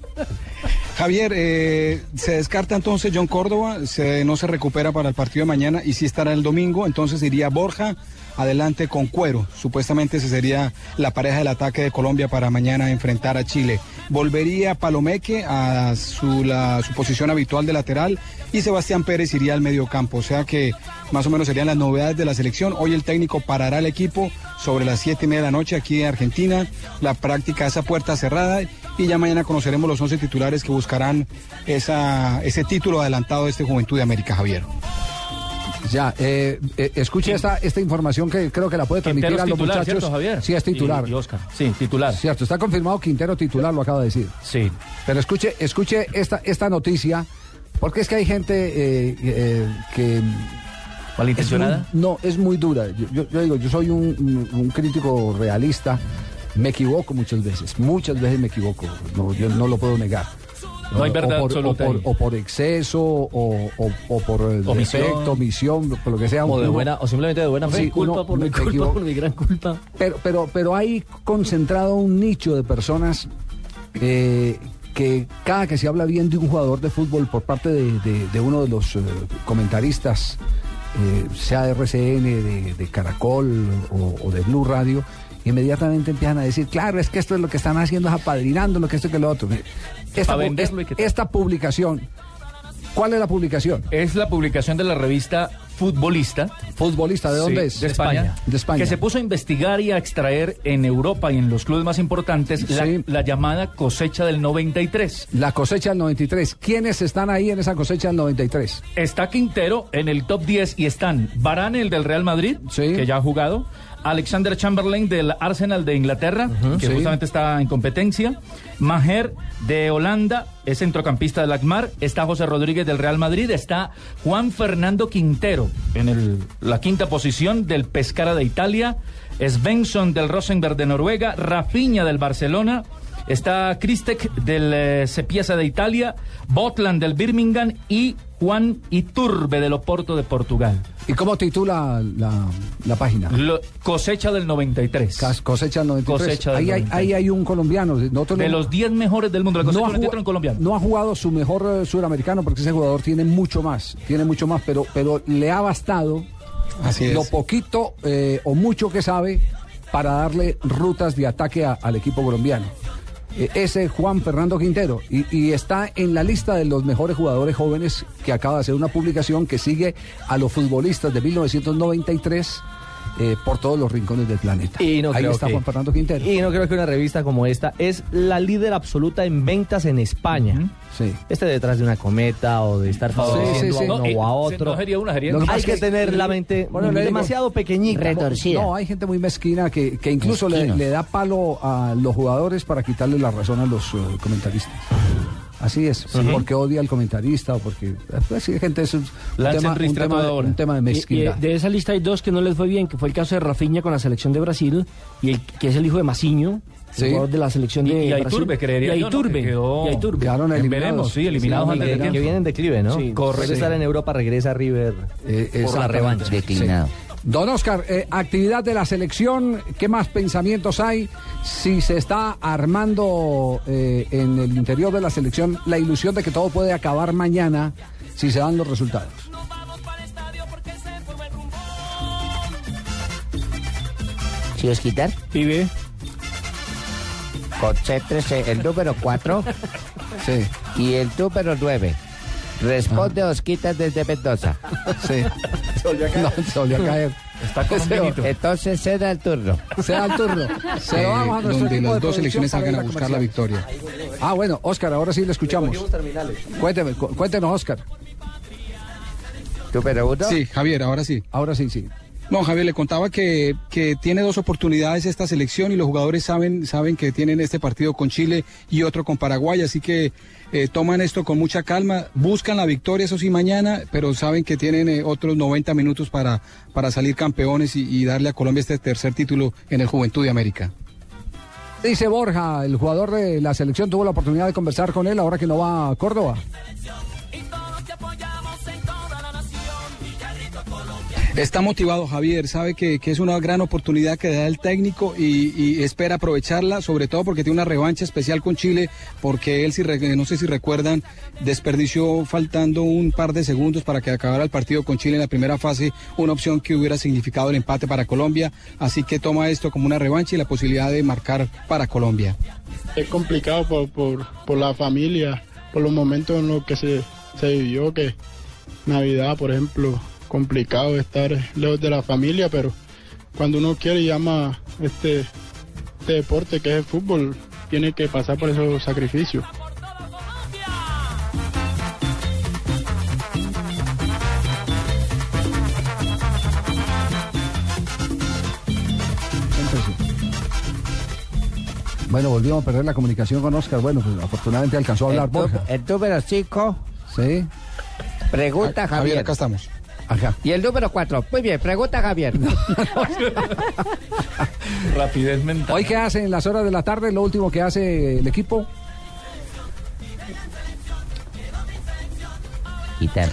Javier, eh, se descarta entonces John Córdoba, no se recupera para el partido de mañana y sí estará el domingo, entonces iría Borja adelante con Cuero. Supuestamente esa sería la pareja del ataque de Colombia para mañana enfrentar a Chile. Volvería Palomeque a su, la, su posición habitual de lateral y Sebastián Pérez iría al medio campo. O sea que más o menos serían las novedades de la selección. Hoy el técnico parará el equipo sobre las siete y media de la noche aquí en Argentina. La práctica esa puerta cerrada y ya mañana conoceremos los 11 titulares que buscarán esa, ese título adelantado de este Juventud de América, Javier. Ya, eh, eh, escuche esta, esta información que creo que la puede transmitir Quintero a es los titular, muchachos. ¿cierto, Javier? Sí, es titular. Y, y Oscar. Sí, titular. Cierto, está confirmado Quintero titular, lo acaba de decir. Sí. Pero escuche, escuche esta, esta noticia, porque es que hay gente eh, eh, que... ¿Malintencionada? es muy- no, es muy dura. Yo, yo- yo digo, yo soy un, un- un crítico realista, me equivoco muchas veces, muchas veces me equivoco, no, yo no lo puedo negar. No hay O verdad por, absoluta O por, o exceso, o, o- o por eh, Omisión. defecto, omisión, por lo que sea. O de uno- buena, o simplemente de buena fe. Sí, culpa uno por mi me culpa, equivoco. por mi gran culpa. Pero, pero, pero hay concentrado un nicho de personas eh, que cada que se habla bien de un jugador de fútbol por parte de, de- de uno de los eh, comentaristas, eh, sea de RCN, de, de Caracol o, o de Blue Radio, inmediatamente empiezan a decir, claro, es que esto es lo que están haciendo, es apadrinando lo que esto que lo otro. Esta, venderlo y que esta publicación, ¿cuál es la publicación? Es la publicación de la revista Futbolista. Futbolista, ¿de dónde Sí, es? De España. De España. Que se puso a investigar y a extraer en Europa y en los clubes más importantes la, Sí. la llamada cosecha del 93. La cosecha del 93. ¿Quiénes están ahí en esa cosecha del 93? Está Quintero en el top 10 y están Varane, el del Real Madrid, que ya ha jugado. Alexander Chamberlain del Arsenal de Inglaterra, que sí. justamente está en competencia. Maher de Holanda, es centrocampista del Akmar. Está José Rodríguez del Real Madrid. Está Juan Fernando Quintero en el- la quinta posición del Pescara de Italia. Svensson del Rosenberg de Noruega. Rafinha del Barcelona. Está Kristek del eh, Sepiesa de Italia, Botland del Birmingham y Juan Iturbe del Oporto de Portugal. ¿Y cómo titula la, la página? Lo- cosecha del 93. Cas- Cosecha del 93. Cosecha del ahí, hay, 93. ahí hay un colombiano. Nosotros De no- los 10 mejores del mundo. La cosecha no, ha del 93 jugado, en colombiano. no ha jugado su mejor eh, suramericano porque ese jugador tiene mucho más, tiene mucho más, pero, pero le ha bastado Así es. lo poquito eh, o mucho que sabe para darle rutas de ataque a- al equipo colombiano. Eh, Ese Juan Fernando Quintero. Y, y está en la lista de los mejores jugadores jóvenes que acaba de hacer una publicación que sigue a los futbolistas de 1993 eh, por todos los rincones del planeta. Y no Ahí creo está que- Juan Fernando Quintero. Y no creo que una revista como esta es la líder absoluta en ventas en España. Sí. Este detrás de una cometa o de estar favoreciendo sí, sí. a uno No, o a otro. no sería una, sería Lo dos. Hay que que- tener la mente Bueno, demasiado pequeñita. No, hay gente muy mezquina que, que incluso le da palo a los jugadores para quitarle la razón a los eh, comentaristas. Así es, Ujú. porque odia al comentarista o porque... Pues, sí, gente, es un tema, un, tema, hora. un tema de Y- y mezquindad. de esa lista hay dos que no les fue bien, que fue el caso de Rafinha con la selección de Brasil y el que es el hijo de Maciño, Sí. el jugador de la selección Y- de y Brasil. Aiturbe, creería y yo, ¿no? Que quedó- y Aiturbe. Quedaron En eliminados. veremos, sí, eliminados Sí, de tiempo. Que viene en declive, ¿no? Sí, Correcto. sí. estar en Europa, regresa a River Eh, por la revancha. Sí. Don Oscar, eh, actividad de la selección, ¿qué más pensamientos hay? Si se está armando eh, en el interior de la selección la ilusión de que todo puede acabar mañana si se dan los resultados. ¿Sí os quitar? Pibe. Concéntrese el número 4 sí. y el número 9. Responde Osquitas desde Mendoza. Sí. Se volvió a caer. No, se volvió a caer. Está con un vinito. Entonces se da el turno. Se da el turno. Se lo damos a nuestro donde equipo las de dos selecciones producción salgan a para buscar la comercial. victoria. Ah, bueno, Oscar, ahora sí le escuchamos. Cuénteme, cu- cuéntenos, Oscar. ¿Número uno? Sí, Javier, ahora sí. Ahora sí, sí. No, Javier, le contaba que, que tiene dos oportunidades esta selección y los jugadores saben, saben que tienen este partido con Chile y otro con Paraguay, así que eh, toman esto con mucha calma, buscan la victoria, eso sí, mañana, pero saben que tienen eh, otros 90 minutos para, para salir campeones y, y darle a Colombia este tercer título en el Juventud de América. Dice Borja, el jugador de la selección tuvo la oportunidad de conversar con él ahora que no va a Córdoba. Está motivado Javier, sabe que, que es una gran oportunidad que da el técnico y, espera aprovecharla, sobre todo porque tiene una revancha especial con Chile, porque él, si no sé si recuerdan, desperdició faltando un par de segundos para que acabara el partido con Chile en la primera fase, una opción que hubiera significado el empate para Colombia, así que toma esto como una revancha y la posibilidad de marcar para Colombia. Es complicado por, por, por la familia, por los momentos en los que se, se vivió, que Navidad, por ejemplo, complicado estar lejos de la familia, pero cuando uno quiere y ama este, este deporte que es el fútbol, tiene que pasar por esos sacrificios. Bueno, volvimos a perder la comunicación con Oscar. Bueno, pues afortunadamente alcanzó a hablar El, tu- Borja. el número 5. Sí. Pregunta Ja- Javier. Javier, acá estamos. Y el número 4. Muy bien, pregunta Javier. Rapidez mental. Hoy qué hace en las horas de la tarde, lo último que hace el equipo.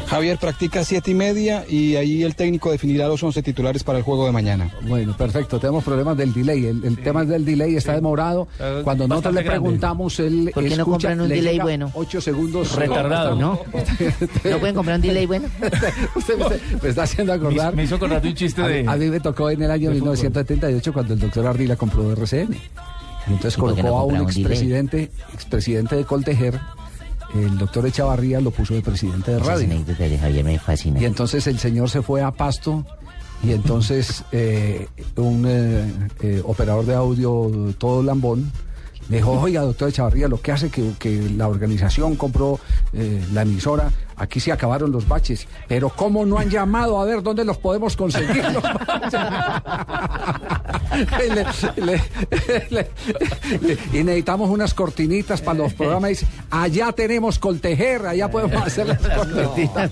Javier practica a siete y media y ahí el técnico definirá los 11 titulares para el juego de mañana. Bueno, perfecto. Tenemos problemas del delay. El, el tema del delay está demorado. Está Cuando nosotros le preguntamos, él ¿Por qué no escucha, compran un delay bueno? Ocho segundos. Retardado. ¿No? ¿No pueden comprar un delay bueno? Usted me, me está haciendo acordar. Me- me hizo acordar de un chiste de- A, mí me tocó en el año de fútbol. 1978 cuando el doctor Ardila compró RCN. Y entonces ¿Y por qué no colocó a un expresidente, expresidente de Coltejer. El doctor Echavarría lo puso de presidente de radio. anécdota de Javier me fascina. Y entonces el señor se fue a Pasto y entonces eh, un eh, eh, operador de audio, todo lambón, le dijo, oiga, doctor Echavarría, lo que hace que, que la organización compró la emisora, aquí se acabaron los baches, pero ¿cómo no han llamado a ver dónde los podemos conseguir? los baches?" Y le- le- le- le- y necesitamos unas cortinitas para los programas. Dice, allá tenemos Coltejer, allá podemos hacer las cortinitas.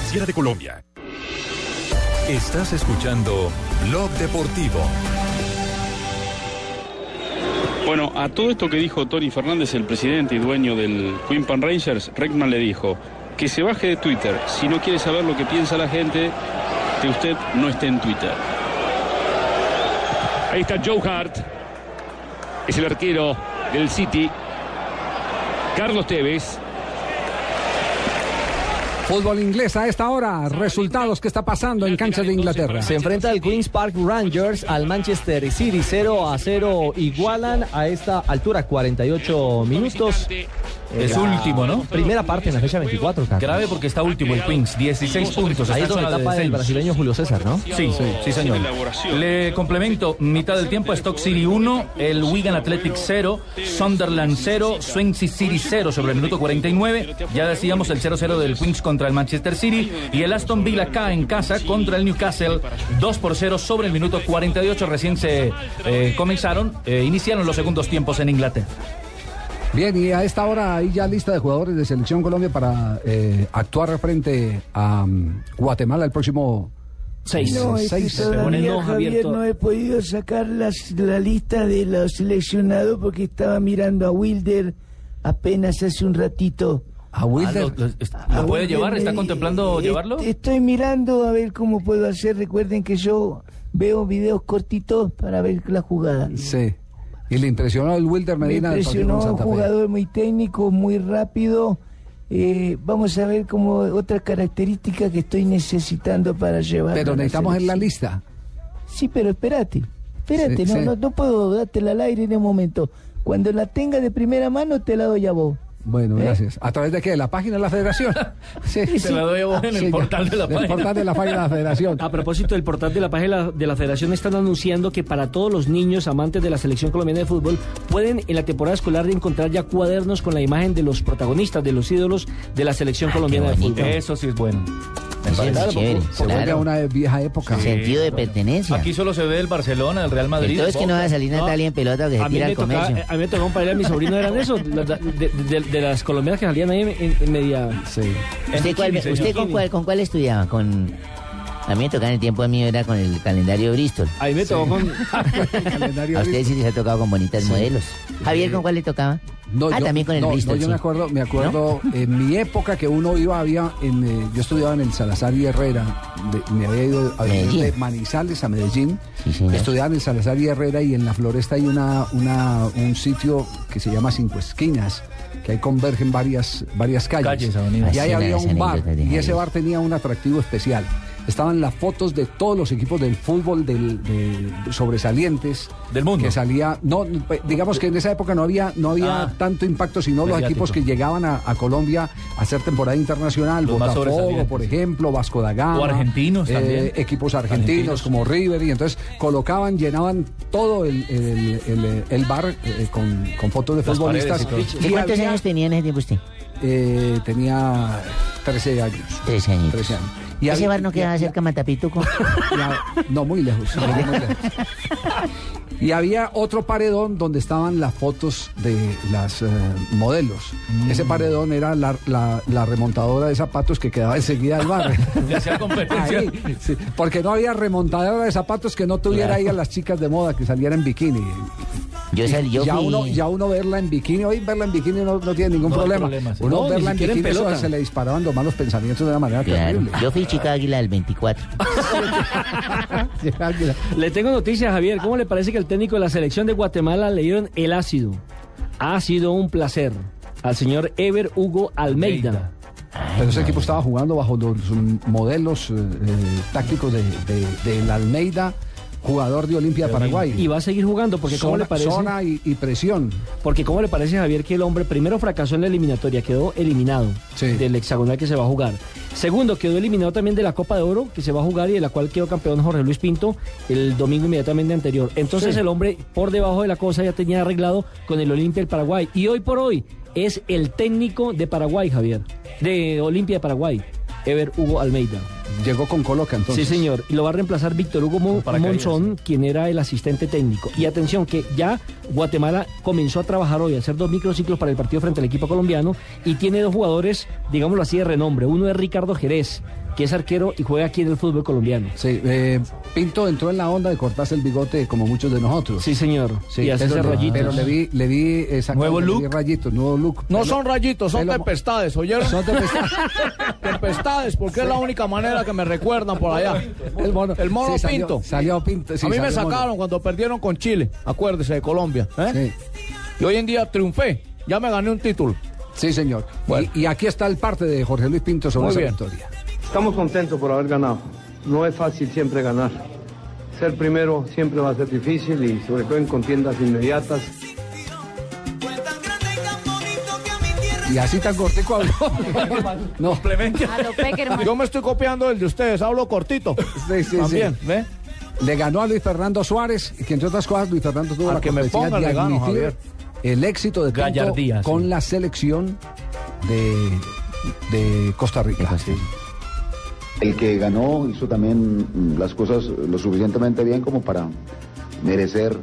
superfinanciera de Colombia. Estás escuchando Blog Deportivo. Bueno, a todo esto que dijo Tony Fernández, el presidente y dueño del Queen Pan Rangers, Reckman le dijo que se baje de Twitter. Si no quiere saber lo que piensa la gente, que usted no esté en Twitter. Ahí está Joe Hart. Es el arquero del City. Carlos Tevez. Fútbol inglés a esta hora. Resultados que está pasando en canchas de Inglaterra. Se enfrenta el Queen's Park Rangers al Manchester City 0 a 0 igualan a esta altura 48 minutos. Es La último, ¿no? Primera parte en la fecha 24, Carlos. Grave porque está último el Queens, 16 puntos. Ahí es está en donde tapa el brasileño Julio César, ¿no? Sí, sí, señor. Le complemento, mitad del tiempo, Stock City 1, el Wigan Athletic 0, Sunderland 0, Swansea City 0 sobre el minuto 49. Ya decíamos el 0-0 del Queens contra el Manchester City y el Aston Villa acá en casa contra el Newcastle 2 por 0 sobre el minuto 48. Recién se eh, comenzaron, eh, iniciaron los segundos tiempos en Inglaterra. Bien, y a esta hora hay ya lista de jugadores de Selección Colombia para eh, actuar frente a mm, Guatemala el próximo Seis. No, es que seis. todavía, Javier, no he podido sacar las- la lista de los seleccionados porque estaba mirando a Wilder apenas hace un ratito. ¿A Wilder? ¿Lo- lo- puede llevar? ¿Está me- contemplando eh, llevarlo? Estoy mirando a ver cómo puedo hacer. Recuerden que yo veo videos cortitos para ver la jugada. Sí. Y le impresionó el Wilder Me Medina partido impresionó un jugador muy técnico, muy rápido. Eh, vamos a ver como otra característica que estoy necesitando para llevar. Pero necesitamos en la lista. Sí, pero espérate. Espérate, Sí, no, sí. no, no puedo dártela al aire en un momento. Cuando la tenga de primera mano, te la doy a vos. Bueno, ¿Eh? gracias. ¿A través de qué? ¿De la página de la federación? Sí, Te la doy a vos en el portal de la página. portal de la página de la federación. A propósito del portal de la página de la Federación están anunciando que para todos los niños amantes de la selección colombiana de fútbol pueden en la temporada escolar encontrar ya cuadernos con la imagen de los protagonistas, de los ídolos de la selección colombiana de fútbol. Eso sí es bueno. Eso es chévere, Se vuelve claro. a una vieja época. Sentido de pertenencia. Aquí solo se ve el Barcelona, el Real Madrid. Entonces que no va a salir. Natalia en pelota que se A mí, tira tocaba, comercio. a mí me tocaba un par de mis sobrinos eran esos, de, de- de- de las colombianas que salían ahí en, en media... ¿Usted, cuál- bikini, usted con, cuál, con cuál estudiaba? Con... A mí me tocaba en el tiempo mío era con el calendario Bristol. A mí me tocó con... A ustedes sí les ha tocado con bonitas modelos. Javier, ¿con cuál le tocaba? No, ah, yo- también con el no, no, Bristol. yo sí. me acuerdo, me acuerdo en mi época que uno iba, había, en, eh, yo estudiaba en el Salazar y Herrera, de- me había ido a de Manizales a Medellín, estudiaba en el Salazar y Herrera y en la Floresta hay una, una, un sitio que se llama Cinco Esquinas, que ahí convergen varias, varias calles. Calles, y ahí había un bar y ese bar tenía un atractivo especial. Estaban las fotos de todos los equipos del fútbol del, de- sobresalientes del mundo que salía no digamos que en esa época no había no había Ah. tanto impacto sino los equipos que llegaban a, a Colombia a hacer temporada internacional Los Botafogo por ejemplo Vasco da Gama O argentinos eh, también. equipos argentinos, Argentinos. como River y entonces colocaban llenaban todo el, el- el- el bar eh, con, con fotos de Las futbolistas y todo. ¿De Y cuántos había- años tenía en ese tiempo usted? eh, tenía 13 años 13 años. 13 años ¿Ese había- bar no y- quedaba y- cerca de Matapituco? no, muy lejos. muy lejos. Y había otro paredón donde estaban las fotos de las eh, modelos. Mm. Ese paredón era la, la- la remontadora de zapatos que quedaba enseguida del bar. Le hacía competencia. Ahí, sí, porque no había remontadora de zapatos que no tuviera Claro. ahí a las chicas de moda que salieran en bikini. Yo, sal- yo ya, fui- uno, ya uno verla en bikini, hoy verla en bikini no, no tiene ningún No problema. problema, sí. Uno No, verla en bikini se le disparaban los malos pensamientos de una manera Claro. terrible. Yo fui chica águila del 24. Le tengo noticias, Javier. ¿Cómo le parece que el técnico de la selección de Guatemala le dieron el ácido? Ha sido un placer al señor Ever Hugo Almeida. Pero ese equipo estaba jugando bajo los modelos eh, eh, tácticos de, de, del Almeida, jugador de Olimpia de Paraguay. Y va a seguir jugando, porque ¿cómo Zona- le parece? zona y, y presión. Porque ¿cómo le parece, Javier, que el hombre primero fracasó en la eliminatoria, quedó eliminado del hexagonal que se va a jugar? Segundo, quedó eliminado también de la Copa de Oro que se va a jugar y de la cual quedó campeón Jorge Luis Pinto el domingo inmediatamente anterior. Entonces Sí. el hombre por debajo de la cosa ya tenía arreglado con el Olimpia del Paraguay. Y hoy por hoy es el técnico de Paraguay, Javier. De Olimpia de Paraguay. Ever Hugo Almeida. Llegó con Coloca entonces. Sí, señor. Y lo va a reemplazar Víctor Hugo. Monzón, quien era el asistente técnico. Y atención, que ya Guatemala comenzó a trabajar hoy, a hacer dos microciclos para el partido frente al equipo colombiano y tiene dos jugadores, digámoslo así, de renombre. Uno es Ricardo Jerez, que es arquero y juega aquí en el fútbol colomdiano. Sí, eh, Pinto entró en la onda de cortarse el bigote como muchos de nosotros. Sí, señor. Sí, y hacerse pero, rayitos. pero le vi, le vi Nuevo le vi look. rayitos, nuevo look. No Pelo- son rayitos, son pelo- tempestades, ¿oyeron? Son tempestades. tempestades, porque es la única manera que me recuerdan por allá. El mono, El mono sí, Pinto. Salió Pinto. sí, a mí me mono. sacaron cuando perdieron con Chile, acuérdese de Colombia. ¿eh? Y hoy en día triunfé, ya me gané un título. Sí, señor. Y, y aquí está el parte de Jorge Luis Pinto sobre Muy esa bien. victoria. Estamos contentos por haber ganado. No es fácil siempre ganar. Ser primero siempre va a ser difícil y sobre todo en contiendas inmediatas. Y así tan cortico habló. no. Yo me estoy copiando el de ustedes, hablo cortito. Sí, sí, También, sí. ¿ve? Le ganó a Luis Fernando Suárez, que entre otras cosas Luis Fernando tuvo A la que me ponga de gano, admitir el éxito de Gallardía, con sí. la selección de, de Costa Rica. El que ganó hizo también mm, las cosas lo suficientemente bien como para merecer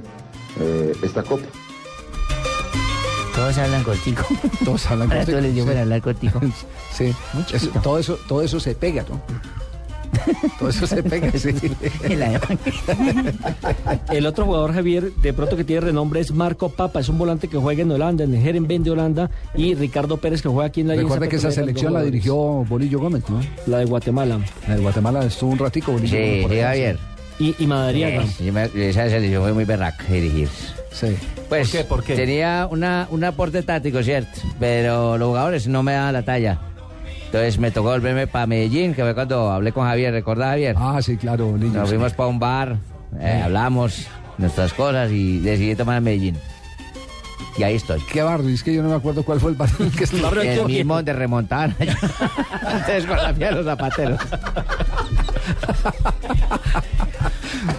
eh, esta copa. Todos hablan cortico. Todos hablan Ahora cortico, todos les dio sí. para hablar cortico. Sí, eso- todo, eso, todo eso se pega, ¿no? Todo eso se pega, sí. El otro jugador, Javier, de pronto que tiene renombre es Marco Papa, es un volante que juega en Holanda, en el Herenveen de Holanda, y Ricardo Pérez que juega aquí en la Recuerda que esa selección la dirigió Bolillo Gómez, ¿no? La de Guatemala. La de Guatemala estuvo un ratico Bolillo Sí, Gómez. por sí, Javier. Y, y Madariaga. Sí, yo me- esa selección fue muy berraca dirigir. Sí. Pues ¿Por qué? ¿Por qué? tenía una, un aporte táctico, ¿cierto? Pero los jugadores no me daban la talla. Entonces me tocó volverme para Medellín, que fue cuando hablé con Javier, ¿recordás Javier? Ah, sí, claro, Bolillo. Nos fuimos para un bar, eh, hablamos nuestras cosas y decidí tomar Medellín. Y ahí estoy. ¿Qué barrio? Es que yo no me acuerdo cuál fue el barrio que estuvo. El mismo de remontar. Antes con la mía los zapateros.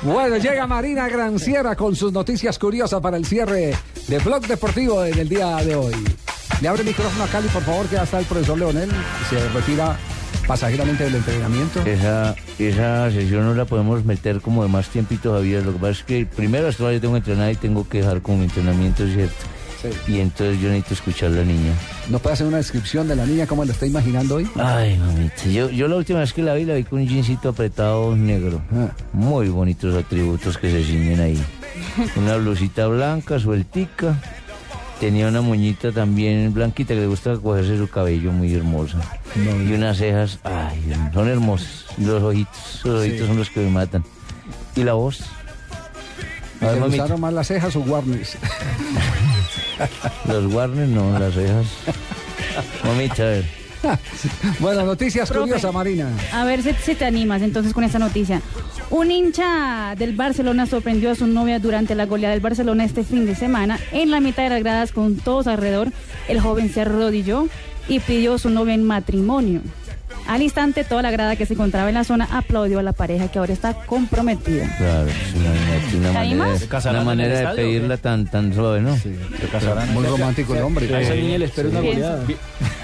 Bueno, llega Marina Granciera con sus noticias curiosas para el cierre de Blog Deportivo en el día de hoy. Le abre el micrófono a Cali, por favor, que ya está el profesor Leonel. Se retira pasajeramente del entrenamiento. Esa, esa sesión no la podemos meter como de más tiempito, Javier. Lo que pasa es que primero hasta ahora yo tengo que entrenar y tengo que dejar como mi entrenamiento, ¿cierto? Y entonces yo necesito escuchar a la niña. ¿No puede hacer una descripción de la niña como la está imaginando hoy? Ay, mamita. Yo, yo la última vez que la vi, la vi con un jeansito apretado negro. Ah. Muy bonitos atributos que se ciñen ahí. Una blusita blanca, sueltica. Tenía una moñita también blanquita que le gusta cogerse su cabello, muy hermosa. y unas cejas, ay, son hermosas. Y los ojitos, los Sí. ojitos son los que me matan. Y la voz. A ver, ¿Le gustaron más las cejas o Warners? Los Warner no, las cejas. Mamita, a ver. bueno, noticias Profe. curiosas, Marina. A ver si, si te animas entonces con esta noticia. Un hincha del Barcelona sorprendió a su novia durante la goleada del Barcelona este fin de semana. En la mitad de las gradas con todos alrededor, el joven se arrodilló y pidió a su novia en matrimonio. Al instante, toda la grada que se encontraba en la zona aplaudió a la pareja que ahora está comprometida. Claro, es una, una- una ¿Te manera, de- ¿Se casarán una en el manera de estadio, pedirla tan, tan suave, ¿no? Muy romántico el hombre. A esa niña le espera una Sí. goleada.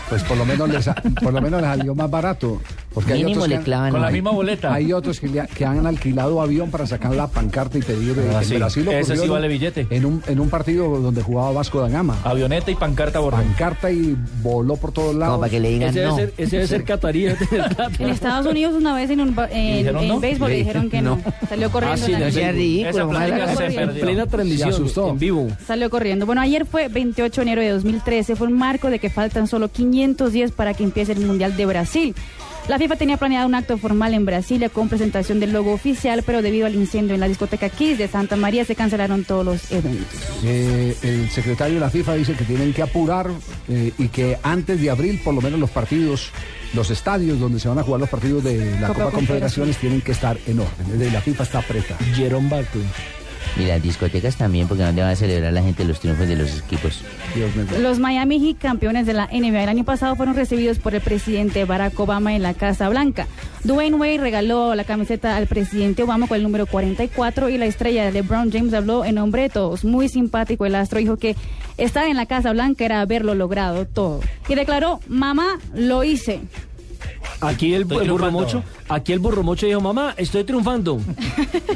Pues por lo menos les, por lo menos les salió más barato. Porque hay otros le que, clavan Con la hay- misma boleta. Hay otros que, le- que han alquilado avión para sacar la pancarta y pedir. eh, Ah, en sí. Brasil Ese sí en vale billete. En un, en un partido donde jugaba Vasco da Gama. Avioneta y pancarta borrada. Pancarta y voló por todos lados. para que le digan Ese debe no. ser, ese debe ser catarí. En Estados Unidos una vez en, un en, en no? béisbol le dijeron que no. Salió corriendo. Ah, sí, no ridículo, Esa ¿cómo plática Salió se corriendo. perdió. plena transmisión, Se asustó. en vivo. Salió corriendo. Bueno, ayer fue 28 de enero de 2013. Fue un marco de que faltan solo 500 días para que empiece el Mundial de Brasil. La FIFA tenía planeado un acto formal en Brasilia con presentación del logo oficial, pero debido al incendio en la discoteca Kiss de Santa María se cancelaron todos los eventos. Eh, el secretario de la FIFA dice que tienen que apurar eh, y que antes de abril, por lo menos los partidos, los estadios donde se van a jugar los partidos de la Copa Copa, Confederaciones tienen que estar en orden. La FIFA está preta. Jerome Barkley. Y las discotecas también, porque ¿dónde va a celebrar la gente los triunfos de los equipos? Los Miami Heat, campeones de la NBA el año pasado, fueron recibidos por el presidente Barack Obama en la Casa Blanca. Dwayne Wade regaló la camiseta al presidente Obama con el número 44 y la estrella de LeBron James habló en nombre de todos. Muy simpático el astro dijo que estar en la Casa Blanca era haberlo logrado todo. Y declaró, mamá, lo hice. Aquí el, el burro triunfando. mocho, aquí el burro mocho dijo, mamá, estoy triunfando.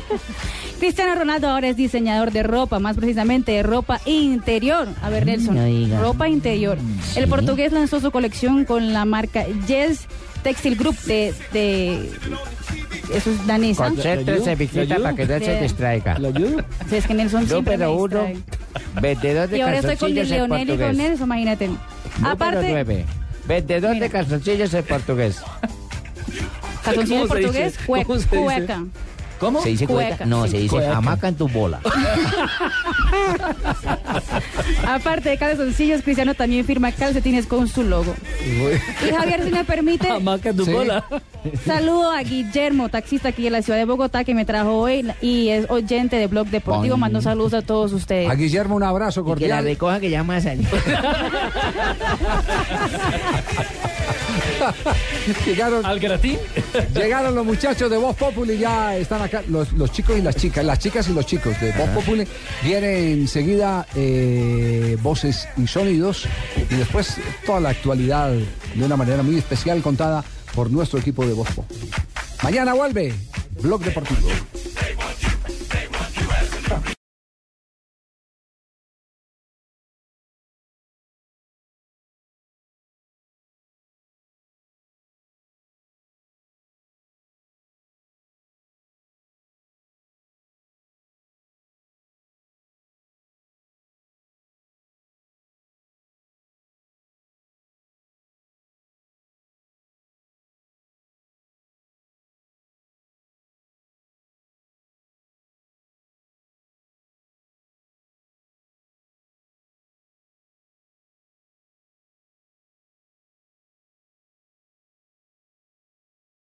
Cristiano Ronaldo ahora es diseñador de ropa, más precisamente de ropa interior. A ver, Nelson, no ropa interior. El portugués lanzó su colección con la marca Yes Textile Group de, de eso es danesa. Concéntrese, Viquita, para que no se distraiga. Sí, es que Nelson siempre Número uno, vendedor de Y ahora estoy con Leonel y con. Nelson, imagínate. Número Aparte, vendedor de calzoncillos en portugués. calzoncillo en ¿Cómo se portugués, cueca. ¿Cómo? ¿Se dice cueca? Cueca, No, sí. se dice Cueca. hamaca en tu bola. Aparte de calzoncillos, Cristiano también firma calcetines con su logo. Y Javier, si me permite, Hamaca en tu Sí. bola. saludo a Guillermo, taxista aquí en la ciudad de Bogotá, que me trajo hoy y es oyente de Blog Deportivo. Bon. Mando saludos a todos ustedes. A Guillermo un abrazo Que la cordial. recoja que ya más salir. llegaron al gratín. llegaron los muchachos de Voz Populi, ya están acá, los, los, chicos y las chicas, las chicas y los chicos de Voz Populi. Viene enseguida eh, voces y sonidos y después toda la actualidad de una manera muy especial contada por nuestro equipo de Voz Populi. Mañana vuelve Blog Deportivo.